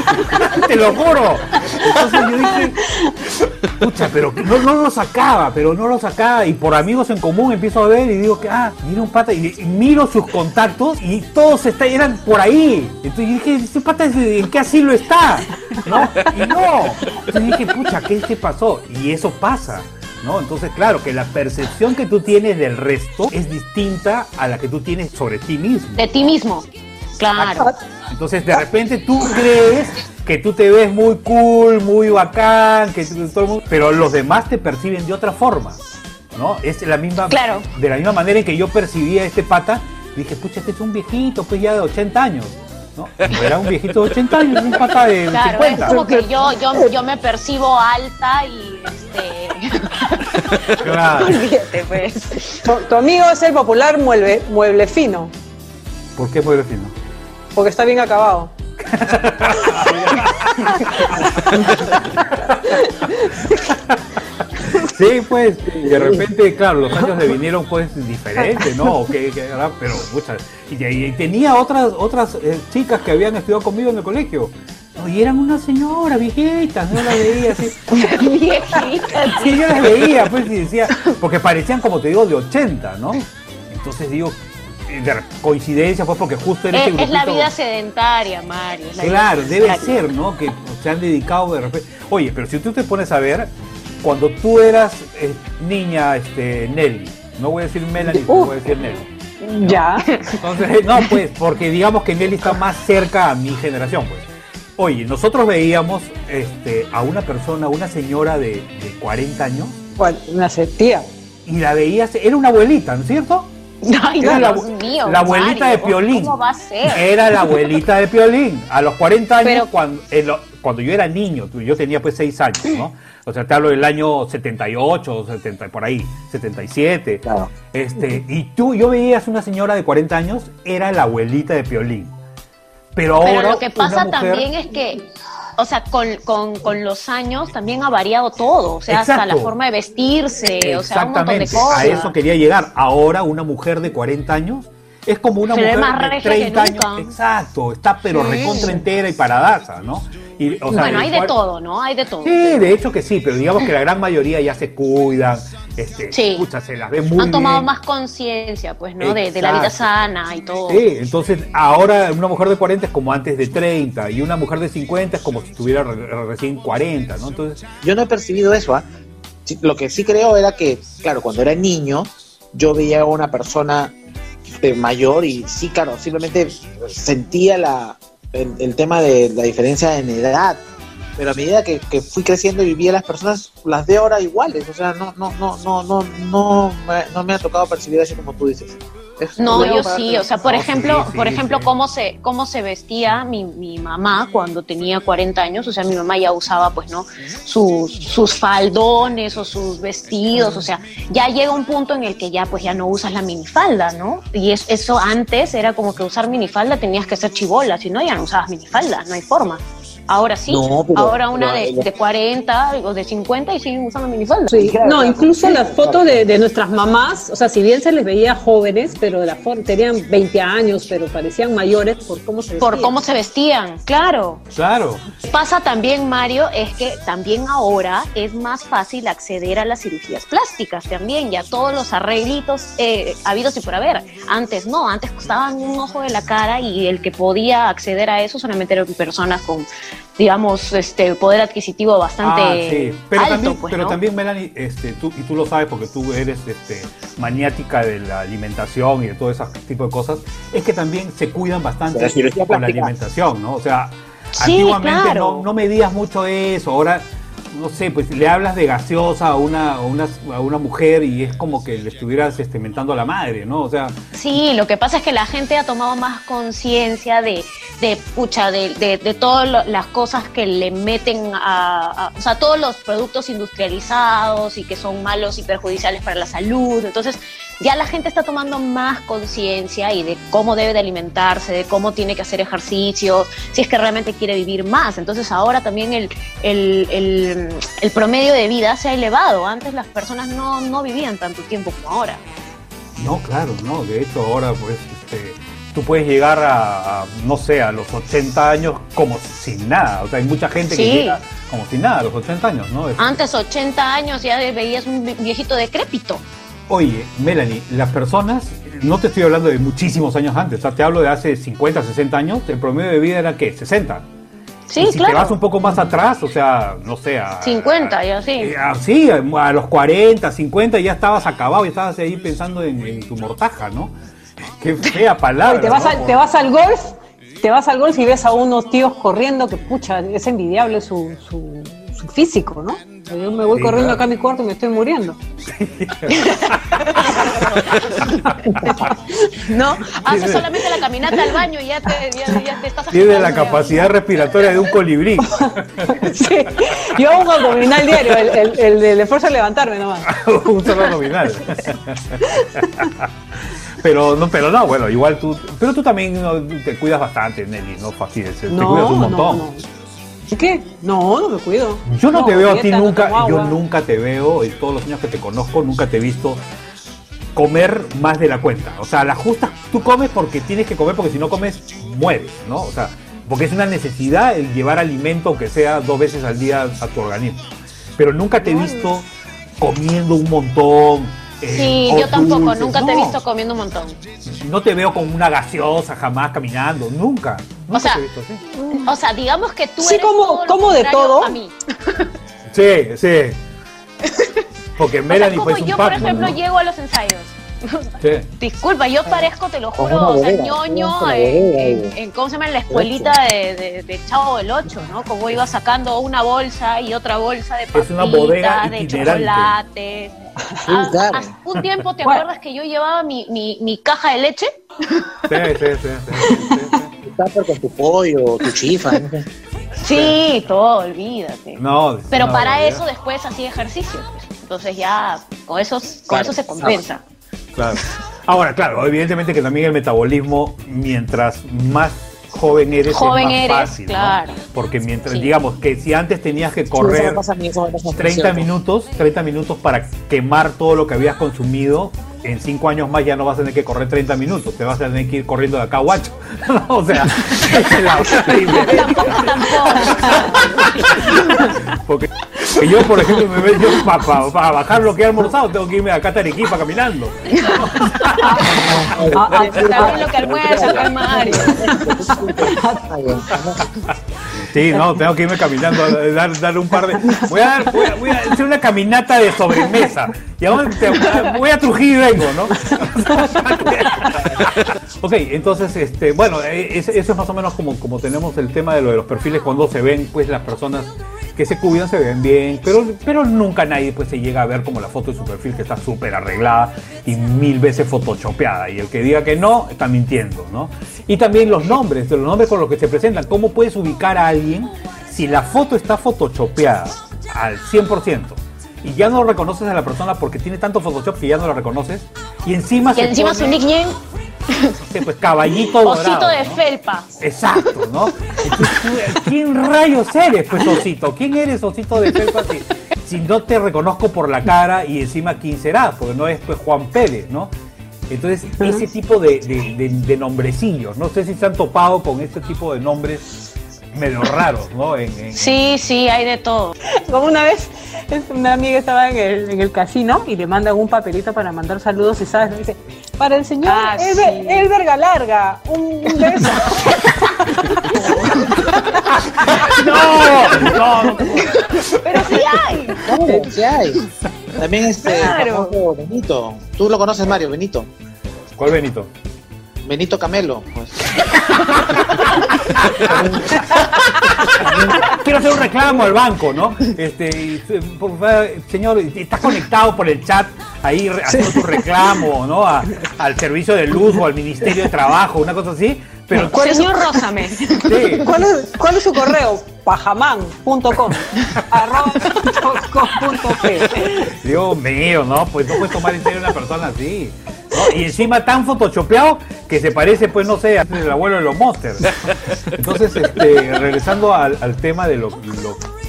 te lo juro. Entonces yo dije, pucha, pero no, no lo sacaba, pero no lo sacaba. Y por amigos en común empiezo a ver y digo que, ah, mira un pata, y, miro sus contactos y todos está, eran por ahí. Entonces yo dije, este pata, ¿en qué asilo está? ¿No? Y no. Entonces dije, pucha, ¿qué te pasó? Y eso pasa. ¿No? Entonces, claro, que la percepción que tú tienes del resto es distinta a la que tú tienes sobre ti mismo. De ti mismo. Claro. Entonces, de repente tú crees que tú te ves muy cool, muy bacán, que todo el mundo, pero los demás te perciben de otra forma, ¿no? Es la misma, Claro. de la misma manera en que yo percibía a este pata, Dije, pucha, este es un viejito, pues ya de 80 años. ¿no? No era un viejito de 80 años, un pata de Claro, 50. es como que yo, yo, yo me percibo alta y este. <laughs> Claro. <laughs> Pues. Tu, tu amigo es el popular mueble, mueble fino, ¿Por qué puede decir no? Porque está bien acabado. Sí, pues, de repente, claro, los años le vinieron pues diferentes, ¿no? Que- pero, muchas. Y, y tenía otras otras eh, chicas que habían estudiado conmigo en el colegio. Y eran unas señoras viejitas, no las veía así. Viejita. Sí, yo las veía, pues, y decía, porque parecían, como te digo, de 80, ¿no? Entonces digo, de coincidencia fue porque justo ese Es, es la vida sedentaria, Mario. Claro, debe sedentaria. ser, ¿no? Que se han dedicado de repente. Oye, pero si tú te pones a ver, cuando tú eras eh, niña, este, Nelly, no voy a decir Melanie, Uh. voy a decir Nelly. Ya. Entonces, no, pues, porque digamos que Nelly está más cerca a mi generación, pues. Oye, nosotros veíamos este, a una persona, una señora de, de 40 años, una tía. y la veías, era una abuelita, ¿no es cierto? Ay, Era no, la, Dios mío. la abuelita Mario, de Piolín. ¿Cómo va a ser? Era la abuelita de Piolín. A los 40 años, Pero- cuando, en lo- cuando yo era niño, yo tenía pues 6 años, ¿no? O sea, te hablo del año 78, 70, por ahí, 77. Claro. Este, y tú, yo veías una señora de 40 años, era la abuelita de Piolín. Pero ahora. Pero lo que pasa mujer- también es que, o sea, con, con, con los años también ha variado todo. O sea, hasta la forma de vestirse, o sea, un montón de cosas. a eso quería llegar. Ahora una mujer de 40 años es como una Se mujer más de regia que 30 nunca. años. Exacto, está pero Sí. recontra entera y paradaza, ¿no? Y, o sea, bueno, hay de todo, ¿no? Hay de todo. Sí, de hecho que sí, pero digamos que la gran mayoría ya se cuidan, este, Sí. escucha, se las ve muy Han tomado bien. más conciencia, pues, ¿no? De, de la vida sana y todo. Sí, entonces ahora una mujer de 40 es como antes de 30 y una mujer de 50 es como si tuviera re- recién 40, ¿no? Entonces, Yo no he percibido eso, ¿ah? Lo que sí creo era que, claro, cuando era niño, yo veía a una persona eh, mayor y sí, claro, simplemente sentía la, el, tema de la diferencia en edad. Pero a medida que, que fui creciendo y vi a las personas, las veo ahora iguales. O sea, no, no, no, no, no, no, me, no me ha tocado percibir así como tú dices. No, yo sí, o sea, por No, ejemplo, sí, sí, por ejemplo, sí. cómo se cómo se vestía mi, mi mamá cuando tenía 40 años, o sea, mi mamá ya usaba pues, ¿no? sus sus faldones o sus vestidos, o sea, ya llega un punto en el que ya pues ya no usas la minifalda, ¿no? Y es, eso antes era como que usar minifalda tenías que ser chivola, si no ya no usabas minifalda, no hay forma. Ahora sí, No, pero- ahora una pero- de, de 40 o de 50 y siguen usando minifalda. Sí, no, incluso las fotos de, de nuestras mamás, o sea, si bien se les veía jóvenes, pero de la forma, tenían 20 años, pero parecían mayores por cómo se Por vestían. cómo se vestían, claro. claro, Pasa también, Mario, es que también ahora es más fácil acceder a las cirugías plásticas también, ya todos los arreglitos eh, habidos y por haber. Antes no, antes costaban un ojo de la cara y el que podía acceder a eso solamente eran personas con, digamos, este poder adquisitivo bastante Ah, sí. Pero alto, también, pues, pero ¿no? también Melanie, este, tú, y tú lo sabes porque tú eres este, maniática de la alimentación y de todo ese tipo de cosas, es que también se cuidan bastante con la alimentación, ¿no? O sea, Sí, antiguamente claro. no, no medías mucho eso, ahora, no sé, pues le hablas de gaseosa a una, a una, a una mujer y es como que le estuvieras este, mentando a la madre, ¿no? O sea, Sí, lo que pasa es que la gente ha tomado más conciencia de, de, pucha, de, de, de todas las cosas que le meten a, a- o sea, todos los productos industrializados y que son malos y perjudiciales para la salud. Entonces, ya la gente está tomando más conciencia y de cómo debe de alimentarse, de cómo tiene que hacer ejercicio, si es que realmente quiere vivir más. Entonces, ahora también el, el, el, el promedio de vida se ha elevado. Antes las personas no, no vivían tanto tiempo como ahora. No, claro, no. De hecho, ahora pues este, tú puedes llegar a, a, no sé, a los 80 años como sin nada. O sea, hay mucha gente que llega como sin nada a los 80 años, ¿no? Es- Antes, 80 años, ya veías un viejito decrépito. Oye, Melanie, las personas, no te estoy hablando de muchísimos años antes, o sea, te hablo de hace 50, 60 años, el promedio de vida era ¿qué? 60. Sí, y si te claro. vas un poco más atrás, o sea, no sé, a, 50 y así. Sí, a, a los 40, 50 ya estabas acabado y estabas ahí pensando en, en tu mortaja, ¿no? <laughs> Qué fea palabra. Oye, te, vas ¿no? al- te vas al golf, te vas al golf y ves a unos tíos corriendo que, pucha, es envidiable su, su, su físico, ¿no? Yo me voy Sí, corriendo claro. acá a mi cuarto y me estoy muriendo. <laughs> ¿No? Haces sí. solamente la caminata al baño y ya te, ya, ya te estás Tiene la capacidad respiratoria de un colibrí. <laughs> Sí. Yo hago un abdominal diario, el, el, el del esfuerzo de levantarme nomás. <laughs> un solo nominal. Pero no, pero no, bueno, igual tú, pero tú también te cuidas bastante, Nelly, no fastidies, te No, cuidas un montón. no. ¿Y qué? No, no me cuido. Yo no, te veo a ti dieta, no nunca, yo nunca te veo, en todos los años que te conozco, nunca te he visto comer más de la cuenta. O sea, la justa, tú comes porque tienes que comer, porque si no comes, mueres, ¿no? O sea, porque es una necesidad el llevar alimento, aunque sea dos veces al día, a tu organismo. Pero nunca te he visto comiendo un montón. Eh, Sí, o yo tampoco, dulces, nunca te he visto comiendo un montón. No te veo con una gaseosa jamás caminando, nunca. Nunca sea, te he visto así. O sea, digamos que tú Sí, eres como- todo lo como de todo. a mí. <laughs> Sí, sí. Porque O sea, Melanie como un yo, por ejemplo, ¿no? llego a los ensayos. Sí. <laughs> Disculpa, yo parezco, te lo juro, o sea, ñoño en, ¿cómo se llama? En la escuelita de, de, de Chavo del 8, ¿no? Como iba sacando una bolsa y otra bolsa de papitas, Es una bodega de chocolates. Sí, Ah, claro. hace un tiempo, ¿te Bueno. acuerdas que yo llevaba mi, mi, mi caja de leche? Sí, sí, sí, sí, sí, sí. Con tu pollo, tu chifa, no. Sí, todo, olvídate. No, Pero no, para eso después hacía ejercicio. pues. Entonces ya con eso, con Claro, eso se compensa. Claro. Ahora, claro, evidentemente que también el metabolismo, mientras más joven eres, Joven es más eres, fácil, ¿no? claro. Porque mientras, Sí. digamos, que si antes tenías que Sí, correr a mí, eso me pasa a mí, 30 ¿cierto? minutos, 30 minutos para quemar todo lo que habías consumido, en 5 años más ya no vas a tener que correr 30 minutos, te vas a tener que ir corriendo de acá a Guacho. o sea. Porque que yo, por ejemplo, me veo para bajar lo que he almorzado, tengo que irme acá a Arequipa caminando. Ah, ah, También lo que el Mario. Sí, no, tengo que irme caminando, a dar, dar un par de. Voy a, dar- voy, a, voy a hacer una caminata de sobremesa. Y ahora voy a Trujillo y vengo, ¿no? <laughs> ok, entonces, este, bueno, eh, es- eso es más o menos como, como tenemos el tema de lo de los perfiles cuando se ven, pues las personas que se cuidan se ven bien, pero, pero nunca nadie pues se llega a ver como la foto de su perfil que está súper arreglada y mil veces photoshopeada. Y el que diga que no, está mintiendo, ¿no? Y también los nombres, los nombres con los que se presentan. ¿Cómo puedes ubicar a alguien si la foto está photoshopeada al 100%? Y ya no reconoces a la persona porque tiene tanto Photoshop que ya no la reconoces. Y encima Y se encima su pone, nickname, este, pues, caballito dorado. osito de ¿no? felpa. Exacto, ¿no? Entonces, tú, ¿Quién rayos eres, pues, Osito? ¿Quién eres, Osito de Felpa? Si, si no te reconozco por la cara y encima quién será, porque no es pues Juan Pérez, ¿no? Entonces, ese tipo de, de- de- de nombrecillos, no sé si se han topado con este tipo de nombres medio raros, ¿no? En, en- Sí, sí, hay de todo. Como una vez, es- una amiga estaba en el, en el casino y le mandan un papelito para mandar saludos y sabes, le dice, para el señor Ah, Elber, sí. Elber Galarga, un, un beso. <laughs> ¡No! ¡No! no, Pero sí hay. Claro, sí hay. También este Claro. Benito. Tú lo conoces, Mario, Benito. ¿Cuál Benito? Benito Camelo. Pues. Quiero hacer un reclamo al banco, ¿no? Este, y, por favor, señor, estás conectado por el chat ahí haciendo tu reclamo, ¿no? A- al servicio de luz o al Ministerio de Trabajo, una cosa así. Pero ¿cuál es, Señor Rózame. <laughs> sí, ¿Cuál es, cuál es su correo? pajamán.com. <laughs> Dios mío, no, pues no puedes tomar en serio una persona así. Y encima tan photoshopeado que se parece, pues no sé, al abuelo de los monsters. Entonces, este, regresando al, tema de lo,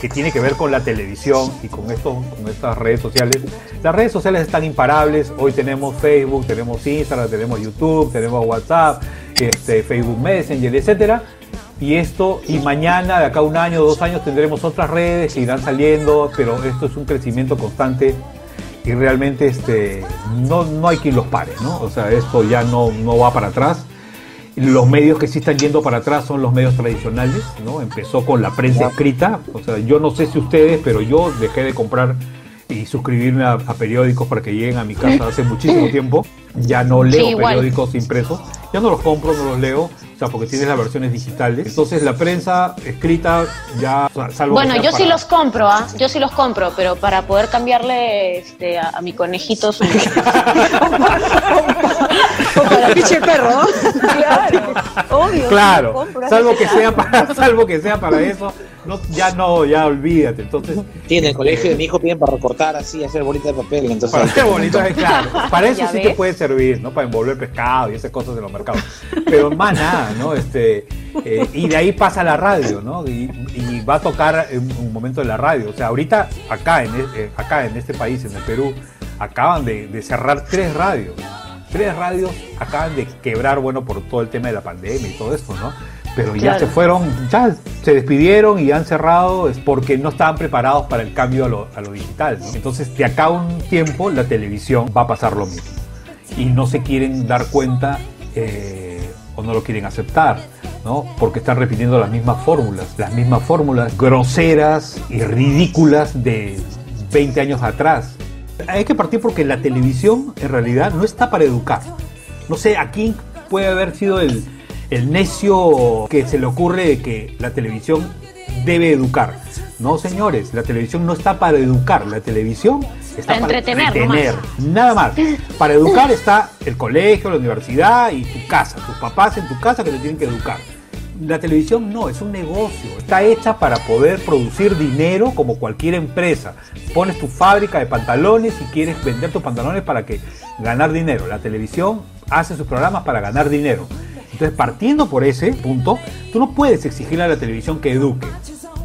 que tiene que ver con la televisión y con, esto, con estas redes sociales, las redes sociales están imparables. Hoy tenemos Facebook, tenemos Instagram, tenemos YouTube, tenemos WhatsApp, este, Facebook Messenger, etcétera. Y esto, y mañana, de acá un año, dos años, tendremos otras redes que irán saliendo, pero esto es un crecimiento constante y realmente este, no, no hay quien los pare, ¿no? O sea, esto ya no, no va para atrás. Los medios que sí están yendo para atrás son los medios tradicionales, ¿no? Empezó con la prensa escrita, o sea, yo no sé si ustedes, pero yo dejé de comprar y suscribirme a, a periódicos para que lleguen a mi casa <laughs> hace muchísimo tiempo. Ya no leo Sí, igual. periódicos impresos, ya no los compro, no los leo, o sea, porque tienes las versiones digitales. Entonces la prensa escrita ya, o sea, salvo Bueno, yo sí los compro, ¿ah? Yo sí los compro, pero para poder cambiarle este, a, a mi conejito su... <laughs> O para pinche perro, ¿no? claro, obvio. Claro, compro, salvo que sea para, <laughs> salvo que sea para eso, no, ya no, ya olvídate. Entonces, Sí, en el colegio de mi hijo piden para recortar así, hacer bolita de papel. Entonces, para hacer bonitos, eh, claro, para <laughs> eso Ya sí te ves. Servir, ¿no? Para envolver pescado y esas cosas de los mercados. Pero más nada, ¿no? Este, eh, y de ahí pasa la radio, ¿no? Y, y va a tocar en un momento de la radio. O sea, ahorita acá en, e- eh, acá en este país, en el Perú, acaban de, de cerrar tres radios. Tres radios acaban de quebrar, bueno, por todo el tema de la pandemia y todo esto, ¿no? Pero ya Claro. se fueron, ya se despidieron y han cerrado es porque no estaban preparados para el cambio a lo, a lo digital. ¿no? Entonces, de acá a un tiempo, la televisión va a pasar lo mismo. Y no se quieren dar cuenta eh, o no lo quieren aceptar, ¿no? Porque están repitiendo las mismas fórmulas, las mismas fórmulas groseras y ridículas de 20 años atrás. Hay que partir porque la televisión en realidad no está para educar. No sé, a quién puede haber sido el, el necio que se le ocurre que la televisión debe educar. No, señores, la televisión no está para educar, la televisión está Para para entretener entretener, nada más. <laughs> Para educar está el colegio, la universidad y tu casa, tus papás en tu casa que te tienen que educar. La televisión no, es un negocio, está hecha para poder producir dinero como cualquier empresa. Pones tu fábrica de pantalones y quieres vender tus pantalones para que ganar dinero. La televisión hace sus programas para ganar dinero. Entonces, partiendo por ese punto, tú no puedes exigirle a la televisión que eduque,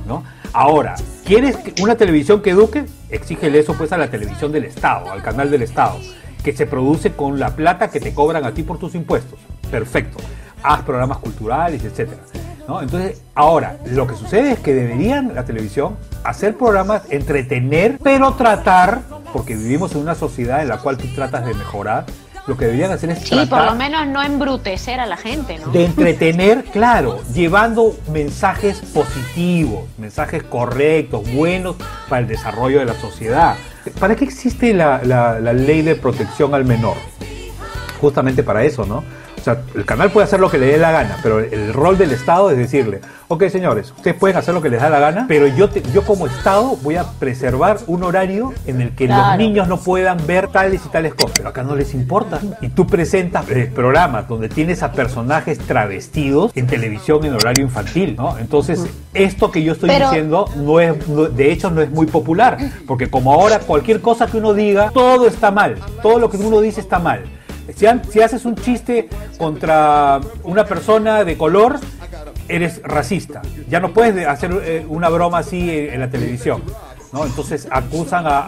¿no? Ahora, ¿quieres una televisión que eduque? Exígele eso pues a la televisión del Estado, al canal del Estado, que se produce con la plata que te cobran a ti por tus impuestos. Perfecto. Haz programas culturales, etcétera. ¿no? Entonces, ahora, lo que sucede es que deberían la televisión hacer programas, entretener, pero tratar, porque vivimos en una sociedad en la cual tú tratas de mejorar, lo que deberían hacer es Sí, tratar por lo menos no embrutecer a la gente, ¿no? de entretener, claro, llevando mensajes positivos, mensajes correctos, buenos para el desarrollo de la sociedad. ¿Para qué existe la, la- la ley de protección al menor? Justamente para eso, ¿no? Sea, el canal puede hacer lo que le dé la gana, pero el rol del Estado es decirle, ok señores, ustedes pueden hacer lo que les da la gana, pero yo, te- yo como Estado voy a preservar un horario en el que los niños no puedan ver tales y tales cosas. Pero acá no les importa. Y tú presentas eh, programas donde tienes a personajes travestidos en televisión en horario infantil, ¿no? Entonces, esto que yo estoy Pero- diciendo no es, no- de hecho no es muy popular, porque como ahora cualquier cosa que uno diga, todo está mal, todo lo que uno dice está mal. Si, si haces un chiste contra una persona de color, eres racista. Ya no puedes de- hacer eh, una broma así en la televisión. ¿No? Entonces acusan a,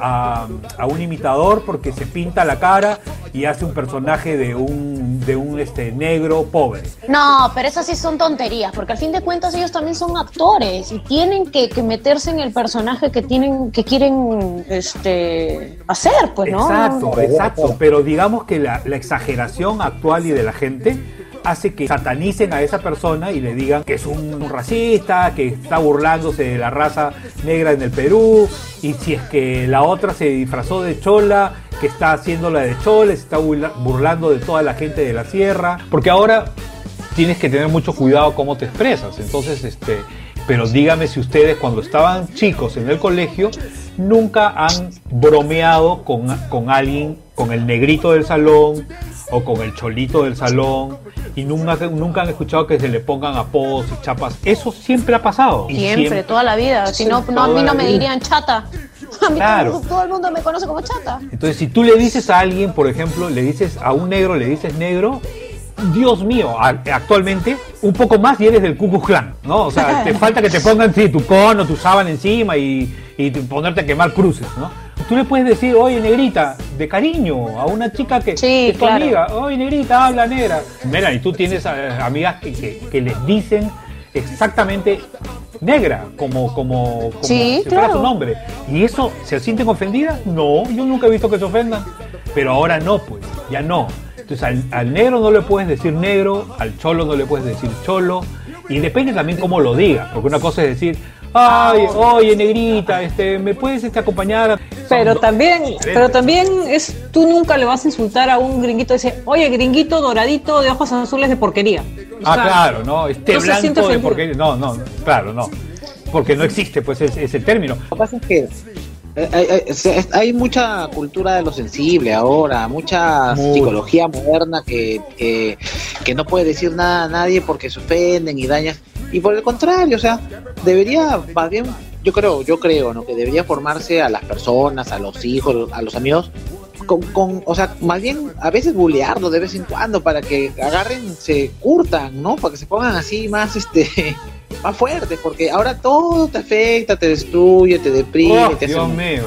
a- a un imitador porque se pinta la cara y hace un personaje de un, de un este, negro pobre. No, pero esas sí son tonterías, porque al fin de cuentas ellos también son actores y tienen que, que meterse en el personaje que tienen, que quieren este hacer, pues, ¿no? Exacto, exacto. Pero digamos que la, la exageración actual y de la gente hace que satanicen a esa persona y le digan que es un racista, que está burlándose de la raza negra en el Perú, y si es que la otra se disfrazó de chola, que está haciendo la de chola, se está burla- burlando de toda la gente de la sierra, porque ahora tienes que tener mucho cuidado cómo te expresas. Entonces, este, pero dígame si ustedes cuando estaban chicos en el colegio nunca han bromeado con, con alguien, con el negrito del salón o con el cholito del salón y nunca, nunca han escuchado que se le pongan apodos y chapas. Eso siempre ha pasado. Siempre, toda la vida. Si no, no a mí no me dirían chata. <laughs> A mí Claro. todo, <laughs> todo el mundo me conoce como chata. Entonces, si tú le dices a alguien, por ejemplo, le dices a un negro, le dices negro, Dios mío, actualmente un poco más y eres del Ku Klux Klan, ¿no? O sea, te <laughs> falta que te pongan sí, tu cono, tu sábana encima y, y te- ponerte a quemar cruces, ¿no? Tú le puedes decir, oye, negrita, de cariño, a una chica que, Sí, que es tu claro. amiga, oye, negrita, habla negra. Mira, y tú tienes eh, amigas que, que- que les dicen exactamente negra, como, como, como Sí, si fuera claro. su nombre. ¿Y eso se sienten ofendidas? No, yo nunca he visto que se ofendan. Pero ahora no, pues, ya no. Entonces al, al negro no le puedes decir negro, al cholo no le puedes decir cholo. Y depende también cómo lo digas, porque una cosa es decir, ay, oye, negrita, este, ¿me puedes este, acompañar? a-?" Pero también, pero también es, tú nunca le vas a insultar a un gringuito y dice, oye, gringuito doradito de ojos azules de porquería. O Ah, sea, claro, ¿no? Este no blanco de ofendido. porque no, no, claro, no. Porque no existe pues ese, ese término. Lo que pasa es que eh, hay, hay- se- hay mucha cultura de lo sensible ahora, mucha Muy. psicología moderna que, que, que no puede decir nada a nadie porque se ofenden y dañan. Y por el contrario, o sea, debería, más bien, yo creo, yo creo, ¿no? Que debería formarse a las personas, a los hijos, a los amigos, con, con, o sea, más bien a veces bulearlos de vez en cuando para que agarren, se curtan, ¿no? Para que se pongan así más, este, <laughs> más fuertes, porque ahora todo te afecta, te destruye, te deprime, Oh, te hace Dios un- mío.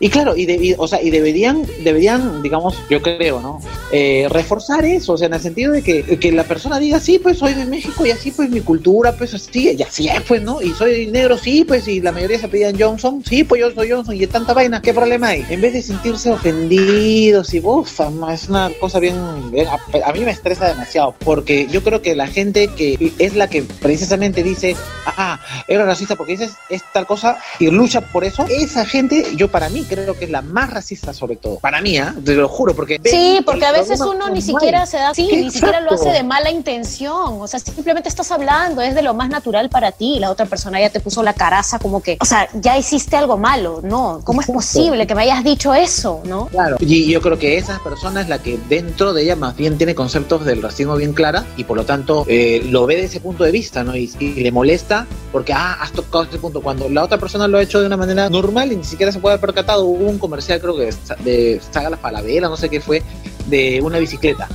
Y claro, y, de- y, o sea, y deberían, deberían, digamos, yo creo, ¿no? Eh, reforzar eso, o sea, en el sentido de que, que la persona diga, sí, pues soy de México y así pues mi cultura, pues así, y así es, pues, ¿no? Y soy negro, sí, pues, y la mayoría se pedían Johnson, sí, pues yo soy Johnson, y tanta vaina, ¿qué problema hay? En vez de sentirse ofendidos y bufa, es una cosa bien, bien- a, a mí me estresa demasiado, porque yo creo que la gente que es la que precisamente dice, ah, eres racista porque dices es tal cosa y lucha por eso, esa gente, yo para mí creo que es la más racista sobre todo. Para mí, ¿ah? Te lo juro, porque... Sí, porque a veces uno ni siquiera se da, sí, ni siquiera lo Exacto. hace de mala intención, o sea, simplemente estás hablando, es de lo más natural para ti, la otra persona ya te puso la caraza como que, o sea, ya hiciste algo malo, ¿no? ¿Cómo es Exacto. posible que me hayas dicho eso, no? Claro. Y yo creo que esa persona es la que dentro de ella más bien tiene conceptos del racismo bien clara y por lo tanto eh, lo ve de ese punto de vista, ¿no? Y, y le molesta porque, ah, has tocado este punto. Cuando la otra persona lo ha hecho de una manera normal y ni siquiera se puede haber percatado, hubo un comercial, creo que de, Saga La Palavera, no sé qué fue, de una bicicleta,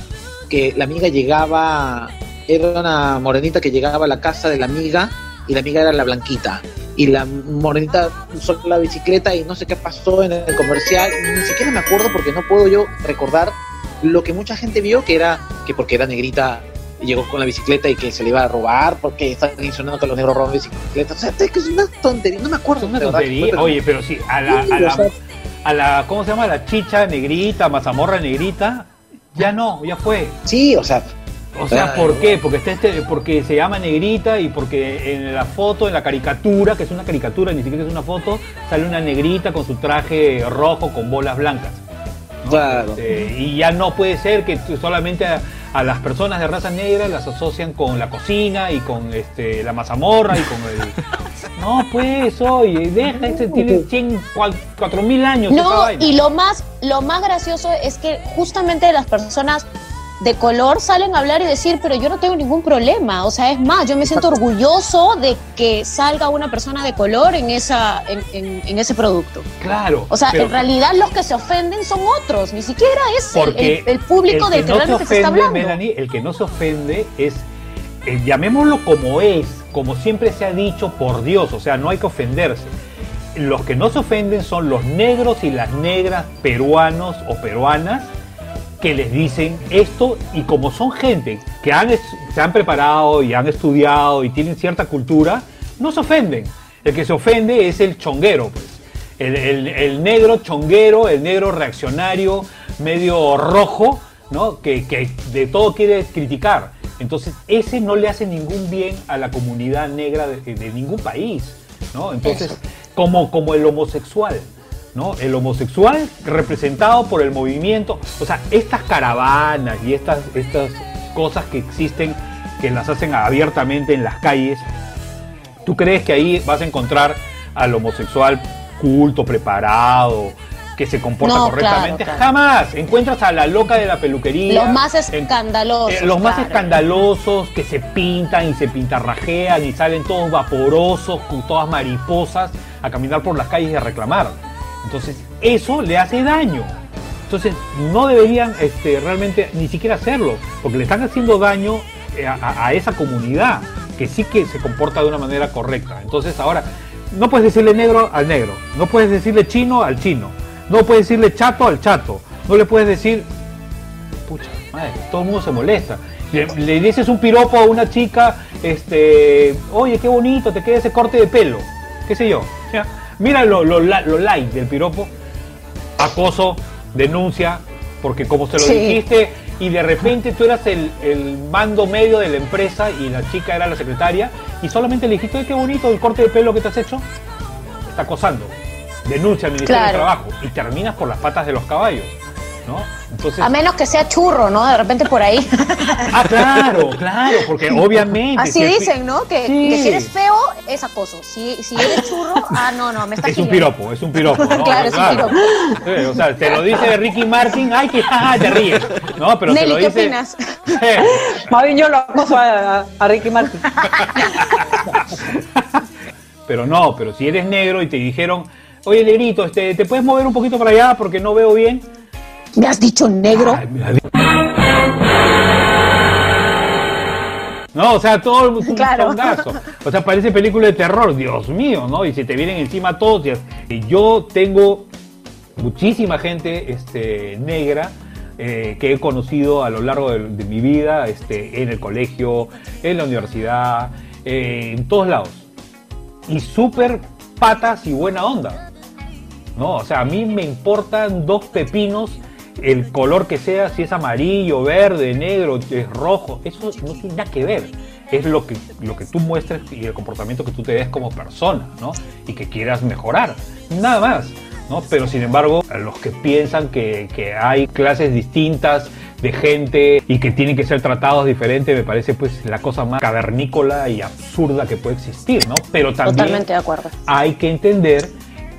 que la amiga llegaba, era una morenita que llegaba a la casa de la amiga y la amiga era la blanquita y la morenita usó la bicicleta y no sé qué pasó en el comercial, ni siquiera me acuerdo porque no puedo yo recordar lo que mucha gente vio que era que porque era negrita llegó con la bicicleta y que se le iba a robar porque están mencionando que los negros roban bicicletas, o sea, es que es una tontería, no me acuerdo. Es una verdad, tontería. Oye, pero sí, a la, a la, sea, a la, ¿cómo se llama? La chicha negrita, mazamorra negrita, ya no, ya fue. sí, o sea, O sea, ¿por qué? Porque, está este, porque se llama negrita y porque en la foto, en la caricatura, que es una caricatura, ni siquiera es una foto, sale una negrita con su traje rojo con bolas blancas. ¿no? Claro. Este, y ya no puede ser que solamente a, las personas de raza negra las asocian con la cocina y con este, la mazamorra y con el... <laughs> No, pues, oye, deja, este tiene 100, 4 mil años. esa No, vaina. y lo más, lo más gracioso es que justamente las personas de color salen a hablar y decir, pero yo no tengo ningún problema. O sea, es más, yo me siento orgulloso de que salga una persona de color en, esa, en, en- en ese producto. Claro. O sea, en realidad los que se ofenden son otros, ni siquiera es el, Porque el- el público el del que no realmente se se está hablando. Melanie, el que no se ofende es, eh, llamémoslo como es, como siempre se ha dicho por Dios, o sea, no hay que ofenderse. Los que no se ofenden son los negros y las negras peruanos o peruanas que les dicen esto y como son gente que han, se han preparado y han estudiado y tienen cierta cultura, no se ofenden. El que se ofende es el chonguero, pues. El, el- el negro chonguero, el negro reaccionario, medio rojo, ¿no? Que, que de todo quiere criticar. Entonces, ese no le hace ningún bien a la comunidad negra de, de ningún país, ¿no? Entonces, como, como el homosexual. ¿No? El homosexual representado por el movimiento, o sea, estas caravanas y estas, estas cosas que existen, que las hacen abiertamente en las calles, ¿tú crees que ahí vas a encontrar al homosexual culto, preparado, que se comporta No, correctamente? claro, claro. Jamás. Encuentras a la loca de la peluquería. Los más escandalosos. eh, los más claro. escandalosos que se pintan y se pintarrajean y salen todos vaporosos, con todas mariposas, a caminar por las calles y a reclamar. Entonces, eso le hace daño. Entonces, no deberían este, realmente ni siquiera hacerlo, porque le están haciendo daño eh, a, esa comunidad, que sí que se comporta de una manera correcta. Entonces, ahora, no puedes decirle negro al negro, no puedes decirle chino al chino, no puedes decirle chato al chato, no le puedes decir pucha madre, todo el mundo se molesta. Le, dices un piropo a una chica, este, oye, qué bonito, te queda ese corte de pelo, qué sé yo. Mira lo, lo, lo light del piropo, acoso, denuncia, porque como se lo Sí. dijiste y de repente tú eras el, el mando medio de la empresa y la chica era la secretaria y solamente le dijiste, "Ay, qué bonito el corte de pelo que te has hecho, está acosando, denuncia al Ministerio Claro. de Trabajo y terminas por las patas de los caballos, ¿no? Entonces, A menos que sea churro, ¿no? De repente por ahí. ah, claro, claro, porque obviamente... Así si dicen, ¿no? Que, Sí. que si eres feo, es acoso. Si, si eres churro, ah, no, no, me está Es un piropo, es un piropo, ¿no? <laughs> Claro, es un piropo. Sí, o sea, te lo dice Ricky Martin, ay, que jaja, <laughs> te ríes, ¿no? Pero te lo ¿qué dice... opinas? <laughs> Más bien yo lo acoso a, a- a Ricky Martin. Pero no, pero si eres negro y te dijeron, oye, negrito, este, ¿te puedes mover un poquito para allá porque no veo bien? ¿Me has dicho negro? No, o sea, todo es un Claro. O sea, parece película de terror, Dios mío, ¿no? Y se te vienen encima todos. y- Y yo tengo muchísima gente este, negra eh, que he conocido a lo largo de, de mi vida, este, en el colegio, en la universidad, eh, en todos lados. Y súper patas y buena onda. No, o sea, a mí me importan dos pepinos, el color que sea, si es amarillo, verde, negro, es rojo, eso no tiene nada que ver. Es lo que, lo que tú muestres y el comportamiento que tú te des como persona, ¿no? Y que quieras mejorar. Nada más, ¿no? Pero sin embargo, a los que piensan que, que hay clases distintas de gente y que tienen que ser tratados diferente, me parece pues la cosa más cavernícola y absurda que puede existir, ¿no? Pero también Totalmente de acuerdo. hay que entender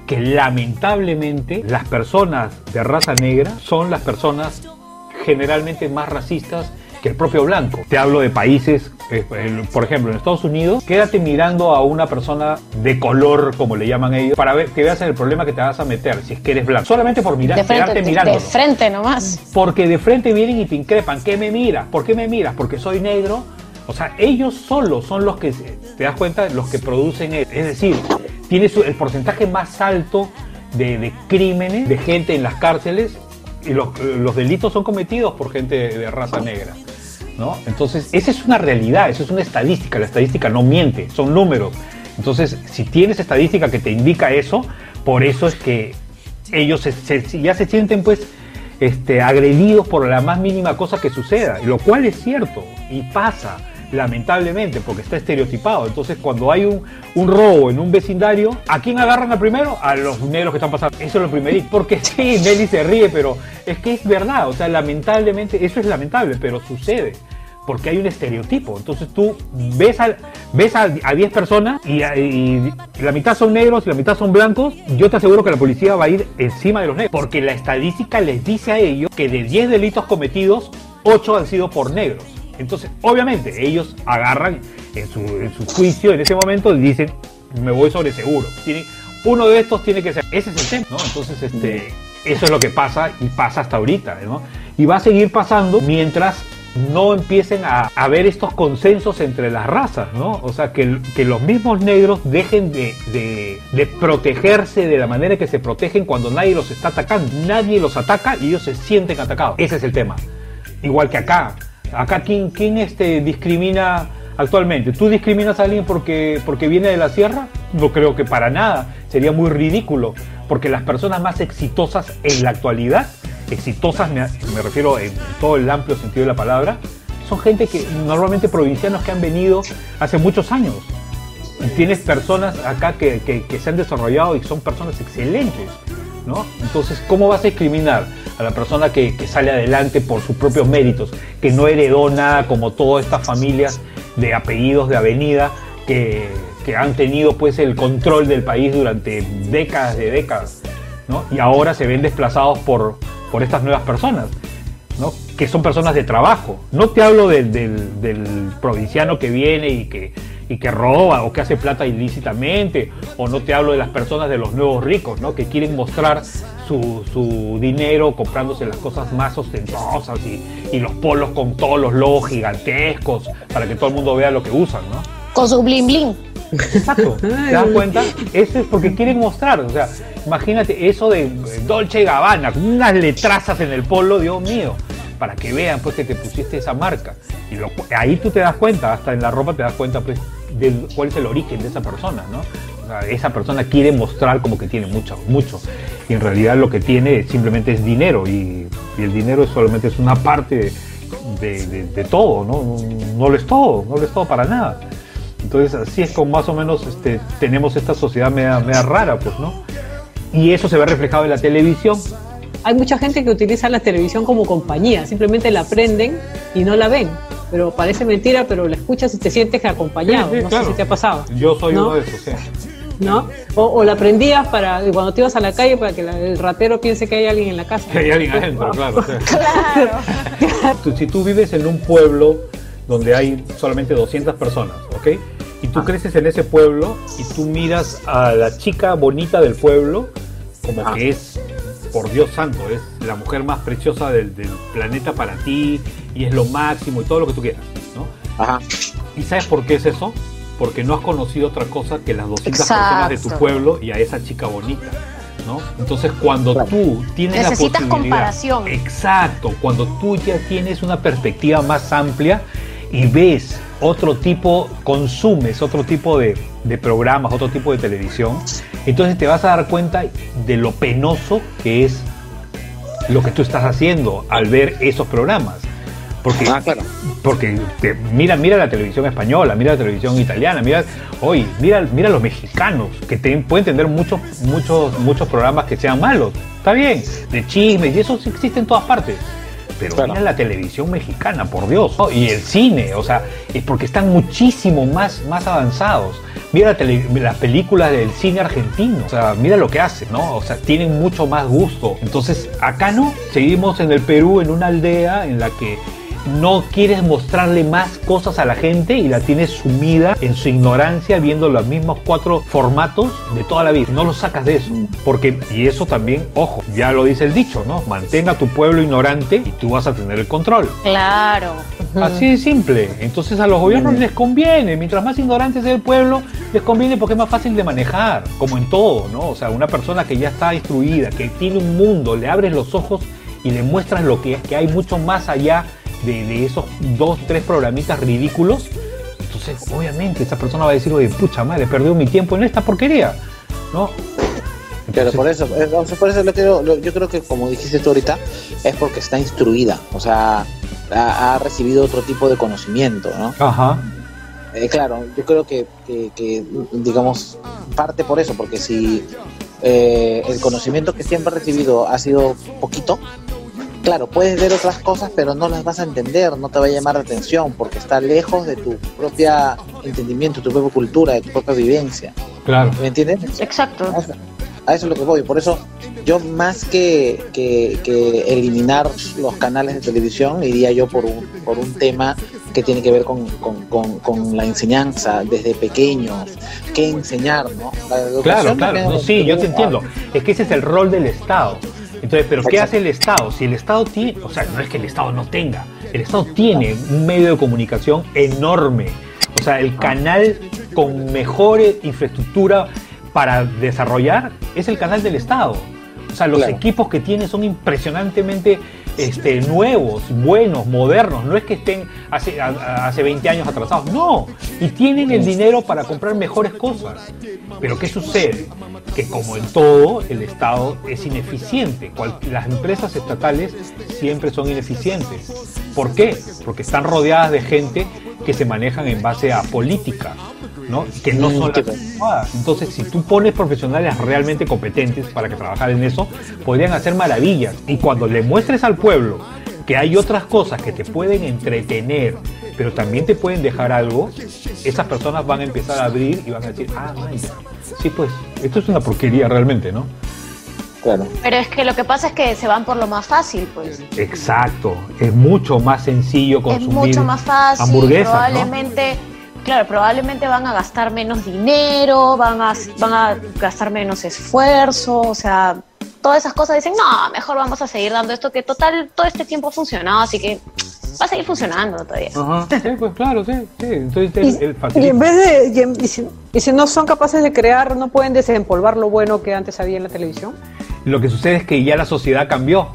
que lamentablemente las personas de raza negra son las personas generalmente más racistas que el propio blanco. Te hablo de países, eh, por ejemplo, en Estados Unidos, quédate mirando a una persona de color, como le llaman ellos, para ver que veas el problema que te vas a meter si es que eres blanco. Solamente por mirar, De frente, quedarte de, mirándolo. de frente nomás. Porque de frente vienen y te increpan. ¿Qué me miras? ¿Por qué me miras? Porque soy negro. O sea, ellos solos son los que, te das cuenta, los que producen eso. Es decir, tiene el porcentaje más alto de, crímenes, de gente en las cárceles, y los, delitos son cometidos por gente de, raza negra. ¿no? Entonces, esa es una realidad, eso es una estadística. La estadística no miente, son números. Entonces, si tienes estadística que te indica eso, por eso es que ellos ya se sienten pues este, agredidos por la más mínima cosa que suceda, lo cual es cierto y pasa lamentablemente porque está estereotipado. Entonces cuando hay un, un robo en un vecindario, ¿a quién agarran al primero? A los negros que están pasando. Eso es lo primerito. <laughs> Porque sí, Nelly se ríe, pero es que es verdad. O sea, lamentablemente, eso es lamentable, pero sucede porque hay un estereotipo. Entonces tú ves a, ves a, a 10 personas y, y la mitad son negros y la mitad son blancos, yo te aseguro que la policía va a ir encima de los negros. Porque la estadística les dice a ellos que de 10 delitos cometidos, 8 han sido por negros. Entonces, obviamente, ellos agarran en su, en su juicio en ese momento y dicen, me voy sobre seguro. Tiene- uno de estos tiene que ser. Ese es el tema, ¿no? Entonces, este, eso es lo que pasa y pasa hasta ahorita, ¿no? Y va a seguir pasando mientras no empiecen a, a ver estos consensos entre las razas, ¿no? O sea, que, que los mismos negros dejen de, de- de protegerse de la manera que se protegen cuando nadie los está atacando. Nadie los ataca y ellos se sienten atacados. Ese es el tema. Igual que acá. Acá, ¿quién, quién este, discrimina actualmente? ¿Tú discriminas a alguien porque, porque viene de la sierra? No creo que para nada. Sería muy ridículo. Porque las personas más exitosas en la actualidad, exitosas me, me refiero en todo el amplio sentido de la palabra, son gente que normalmente provincianos que han venido hace muchos años. Y tienes personas acá que, que- que se han desarrollado y son personas excelentes, ¿no? Entonces, ¿cómo vas a discriminar a la persona que, sale adelante por sus propios méritos, que no heredó nada como todas estas familias de apellidos de avenida que, han tenido pues el control del país durante décadas de décadas. Y ahora se ven desplazados por, estas nuevas personas. que son personas de trabajo. No te hablo del provinciano que viene y que, y que roba o que hace plata ilícitamente, o no te hablo de las personas de los nuevos ricos, ¿no? que quieren mostrar su, su dinero comprándose las cosas más ostentosas y, y los polos con todos los logos gigantescos para que todo el mundo vea lo que usan. ¿no? Con su bling bling. Exacto. <laughs> ¿Te das cuenta? Eso es porque quieren mostrar. O sea, imagínate eso de Dolce Gabbana, con unas letrazas en el polo, Dios mío, para que vean pues que te pusiste esa marca. Y lo- ahí tú te das cuenta, hasta en la ropa te das cuenta pues de cuál es el origen de esa persona, ¿no? Esa persona quiere mostrar como que tiene mucho, mucho. Y en realidad lo que tiene simplemente es dinero y el dinero solamente es una parte de, todo, ¿no? No, no lo es todo, no lo es todo para nada. Entonces así es como más o menos este, tenemos esta sociedad media, media rara, pues, ¿no? Y eso se ve reflejado en la televisión. Hay mucha gente que utiliza la televisión como compañía, simplemente la prenden y no la ven. Pero parece mentira, pero la escuchas y te sientes acompañado. Sí, sí, no claro. sé si te ha pasado. Yo soy ¿No? uno de esos, sí. ¿No? O, o la prendías para cuando te ibas a la calle para que la- el ratero piense que hay alguien en la casa. Que hay alguien adentro, claro. <laughs> Claro. <laughs> Si tú vives en un pueblo donde hay solamente 200 personas, ¿ok? Y tú creces en ese pueblo y tú miras a la chica bonita del pueblo como que es, por Dios santo, es la mujer más preciosa del, del planeta para ti y es lo máximo y todo lo que tú quieras, ¿no? Ajá. ¿Y sabes por qué es eso? Porque no has conocido otra cosa que las 200 Exacto. personas de tu pueblo y a esa chica bonita. ¿no? Entonces, cuando Claro. tú tienes Necesitas la posibilidad, comparación. Exacto, cuando tú ya tienes una perspectiva más amplia y ves otro tipo, consumes otro tipo de, de programas, otro tipo de televisión, entonces te vas a dar cuenta de lo penoso que es lo que tú estás haciendo al ver esos programas. Porque Ah, claro. porque te- mira, mira la televisión española, mira la televisión italiana, mira, oye, mira, mira los mexicanos, que te- pueden tener muchos, muchos, muchos programas que sean malos. Está bien, de chismes, y eso existe en todas partes. Pero Claro. mira la televisión mexicana, por Dios, ¿no? y el cine, o sea, es porque están muchísimo más, más avanzados. Mira la tele- las películas del cine argentino, o sea, mira lo que hacen, ¿no? O sea, tienen mucho más gusto. Entonces, acá no, seguimos en el Perú, en una aldea en la que no quieres mostrarle más cosas a la gente y la tienes sumida en su ignorancia viendo los mismos cuatro formatos de toda la vida. No lo sacas de eso. Porque, y eso también, ojo, ya lo dice el dicho, ¿no? Mantén a tu pueblo ignorante y tú vas a tener el control. Claro. Así de simple. Entonces a los gobiernos les conviene. Mientras más ignorante sea el pueblo, les conviene porque es más fácil de manejar. Como en todo, ¿no? O sea, una persona que ya está instruida, que tiene un mundo, le abres los ojos y le muestras lo que, que hay mucho más allá de, de esos dos, tres programitas ridículos. Entonces, obviamente, esa persona va a decir, oye, pucha madre, perdió mi tiempo en esta porquería. ¿No? Pero por eso, eh, por eso lo creo- lo- yo creo que como dijiste tú ahorita, es porque está instruida, o sea, ha, ha recibido otro tipo de conocimiento, ¿no? Ajá. Eh, claro, yo creo que, que- que, digamos, parte por eso, porque si eh, el conocimiento que siempre ha recibido ha sido poquito, claro, puedes ver otras cosas, pero no las vas a entender, no te va a llamar la atención, porque está lejos de tu propia entendimiento, tu propia cultura, de tu propia vivencia. Claro. ¿Me entiendes? Exacto. A eso, a eso es lo que voy. Por eso yo más que, que- que eliminar los canales de televisión, iría yo por un, por un tema que tiene que ver con, con- con- con la enseñanza desde pequeños. ¿Qué enseñar? ¿no? La Claro, claro, no, sí, yo te entiendo. Es que ese es el rol del Estado. Entonces, ¿pero qué hace el Estado? Si el Estado tiene, o sea, no es que el Estado no tenga, el Estado tiene un medio de comunicación enorme. O sea, el canal con mejor infraestructura para desarrollar es el canal del Estado. O sea, los Claro. equipos que tiene son impresionantemente este, nuevos, buenos, modernos. No es que estén hace, a- hace 20 años atrasados, no. Y tienen el dinero para comprar mejores cosas. Pero ¿qué sucede? Que como en todo, el Estado es ineficiente. Las empresas estatales siempre son ineficientes. ¿Por qué? Porque están rodeadas de gente que se manejan en base a política, ¿no? Que no son las adecuadas. Entonces, si tú pones profesionales realmente competentes para que trabajar en eso, podrían hacer maravillas. Y cuando le muestres al pueblo que hay otras cosas que te pueden entretener, pero también te pueden dejar algo, esas personas van a empezar a abrir y van a decir, ah, man, sí, pues, esto es una porquería realmente, ¿no? Claro. Pero es que lo que pasa es que se van por lo más fácil, pues. Exacto, es mucho más sencillo Es consumir mucho más fácil. hamburguesas, ¿no? Claro, probablemente van a gastar menos dinero, van a, van a gastar menos esfuerzo, o sea, todas esas cosas dicen, no, mejor vamos a seguir dando esto que total todo este tiempo ha funcionado, así que va a seguir funcionando todavía. Ajá, <laughs> sí, pues claro, sí, sí. Entonces el, el y en vez de, y, en- y si, y si no son capaces de crear, no pueden desempolvar lo bueno que antes había en la televisión. Lo que sucede es que ya la sociedad cambió,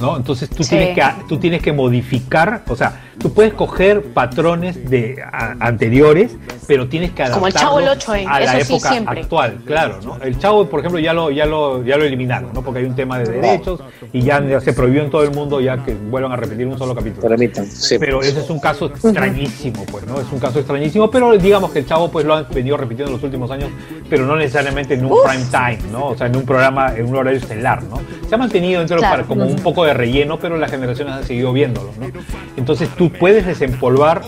¿no? Entonces tú, Sí. tienes que, tú tienes que modificar, o sea, tú puedes coger patrones de a- anteriores, pero tienes que Como el Chavo adaptarlos el Ocho, ¿eh? a la Eso sí, época siempre. actual, claro, ¿no? El Chavo, por ejemplo, ya lo, ya lo, ya lo eliminaron, ¿no? Porque hay un tema de derechos y ya, ya se prohibió en todo el mundo ya que vuelvan a repetir un solo capítulo. Permitan, sí. Pero ese es un caso extrañísimo, pues, ¿no? Es un caso extrañísimo, pero digamos que el Chavo pues lo han venido repitiendo en los últimos años, pero no necesariamente en un prime time, ¿no? O sea, en un programa, en un horario estelar, ¿no? Se ha mantenido dentro Claro. para como un poco de relleno, pero las generaciones han seguido viéndolo, ¿no? Entonces tú puedes desempolvar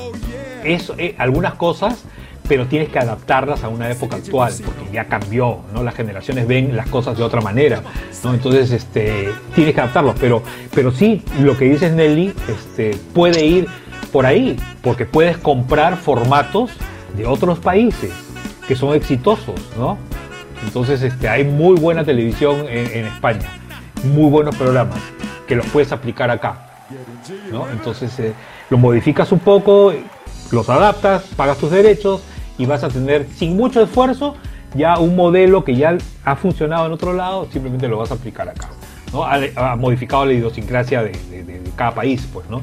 eh, algunas cosas, pero tienes que adaptarlas a una época actual, porque ya cambió, ¿no? Las generaciones ven las cosas de otra manera, ¿no? Entonces, este, tienes que adaptarlos, pero, pero sí, lo que dices Nelly, este, puede ir por ahí, porque puedes comprar formatos de otros países que son exitosos, ¿no? Entonces, este, hay muy buena televisión en, en España, muy buenos programas que los puedes aplicar acá, ¿no? Entonces, eh, los modificas un poco, los adaptas, pagas tus derechos y vas a tener, sin mucho esfuerzo, ya un modelo que ya ha funcionado en otro lado, simplemente lo vas a aplicar acá, ¿no? Ha, modificado la idiosincrasia de cada país, pues, ¿no?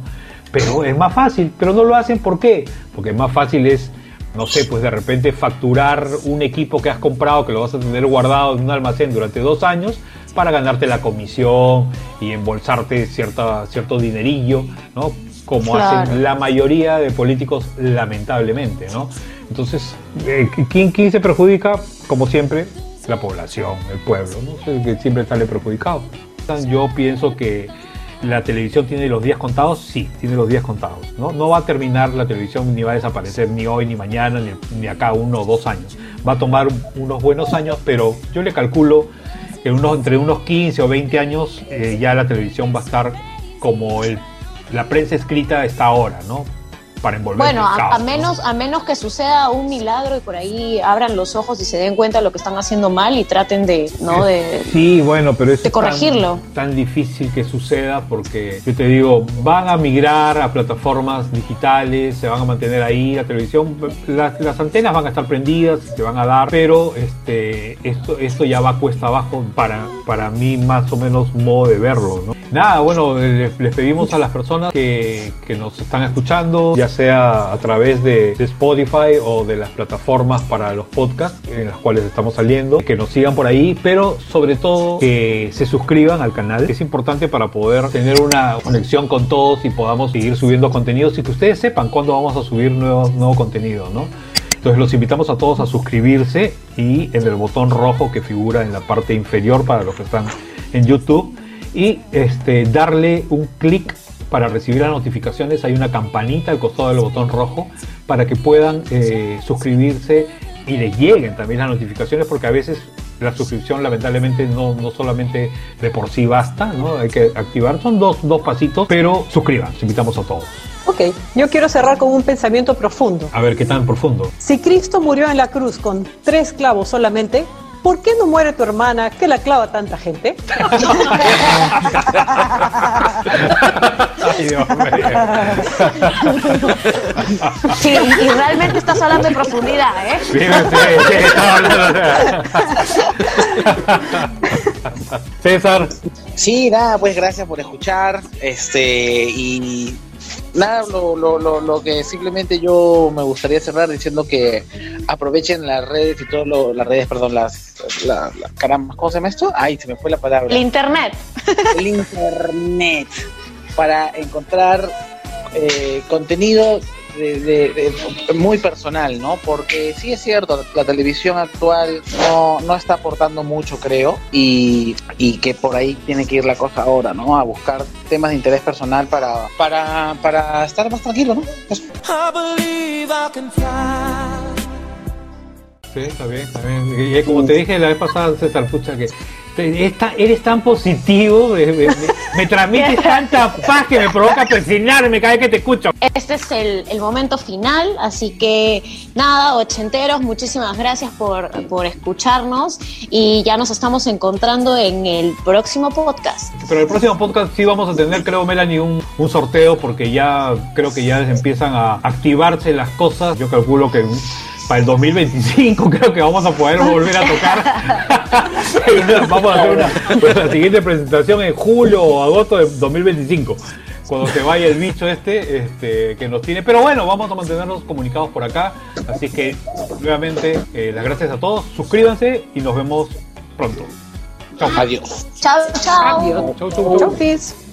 Pero es más fácil, pero no lo hacen, ¿por qué? Porque más fácil es, no sé, pues de repente facturar un equipo que has comprado, que lo vas a tener guardado en un almacén durante dos años, para ganarte la comisión y embolsarte cierta, cierto dinerillo, ¿no? Como Claro. hacen la mayoría de políticos, lamentablemente, ¿no? Entonces, eh, ¿quién, quién se perjudica? Como siempre, la población, el pueblo, ¿no? El que siempre sale perjudicado. Yo pienso que la televisión tiene los días contados, sí, tiene los días contados. ¿no? no va a terminar la televisión ni va a desaparecer ni hoy, ni mañana, ni, ni acá uno o dos años. Va a tomar unos buenos años, pero yo le calculo que unos, entre unos 15 o 20 años eh, ya la televisión va a estar como el, la prensa escrita está ahora, ¿no? Para envolver Bueno, el a, caos, a ¿no? menos, a menos que suceda un milagro y por ahí abran los ojos y se den cuenta de lo que están haciendo mal y traten de, ¿no? De, Sí, bueno, pero es de corregirlo. Tan, tan difícil que suceda porque yo te digo, van a migrar a plataformas digitales, se van a mantener ahí, la televisión, las, las antenas van a estar prendidas, se van a dar, pero este, esto, esto ya va cuesta abajo para, para mí más o menos modo de verlo, ¿no? Nada, bueno, les, les pedimos a las personas que, que nos están escuchando, ya sea a través de, Spotify o de las plataformas para los podcasts en las cuales estamos saliendo, que nos sigan por ahí, pero sobre todo que se suscriban al canal, es importante para poder tener una conexión con todos y podamos seguir subiendo contenidos y que ustedes sepan cuándo vamos a subir nuevo, nuevo contenido, ¿no? Entonces los invitamos a todos a suscribirse y en el botón rojo que figura en la parte inferior para los que están en YouTube y este, darle un clic para recibir las notificaciones. Hay una campanita al costado del botón rojo para que puedan eh, suscribirse y les lleguen también las notificaciones porque a veces la suscripción lamentablemente no, no solamente de por sí basta, ¿no? hay que activar, son dos, dos pasitos, pero suscriban, invitamos a todos. Ok, yo quiero cerrar con un pensamiento profundo. A ver qué tan profundo. Si Cristo murió en la cruz con tres clavos solamente, ¿por qué no muere tu hermana que la clava tanta gente? Ay, Dios mío. Sí, y realmente estás hablando de profundidad, ¿eh? Sí, sí, sí, hablando. César, Sí, nada, pues gracias por escuchar. Este, y nada, lo, lo, lo, lo que simplemente yo me gustaría cerrar diciendo que aprovechen las redes y todo las redes, perdón, las, la, la- caramba, ¿cómo se llama esto? Ay, se me fue la palabra. El internet. <laughs> el internet para encontrar eh, contenido de, de- de- muy personal, ¿no? Porque sí es cierto, la televisión actual no, no está aportando mucho, creo, y, y que por ahí tiene que ir la cosa ahora, ¿no? A buscar temas de interés personal para, para, para estar más tranquilo, ¿no? Eso. Sí, está bien, está bien. Y, como te dije la vez pasada, César, pucha, que esta- eres tan positivo, me, me- me- me transmites <laughs> tanta paz que me provoca persignarme cada vez que te escucho. Este es el, el momento final, así que nada, ochenteros, muchísimas gracias por, por escucharnos y ya nos estamos encontrando en el próximo podcast. Pero el próximo podcast sí vamos a tener, creo, Melanie, un, un sorteo porque ya creo que ya empiezan a activarse las cosas. Yo calculo que para el 2025 <laughs> creo que vamos a poder volver a tocar. <laughs> <laughs> vamos a hacer una, pues, la siguiente presentación en julio o agosto de 2025 cuando se vaya el bicho este, este que nos tiene. Pero bueno, vamos a mantenernos comunicados por acá. Así que nuevamente eh, las gracias a todos. Suscríbanse y nos vemos pronto. Chao. Adiós. Chao, chao. Adiós. Chau, chau, chau. Chau, Fizz.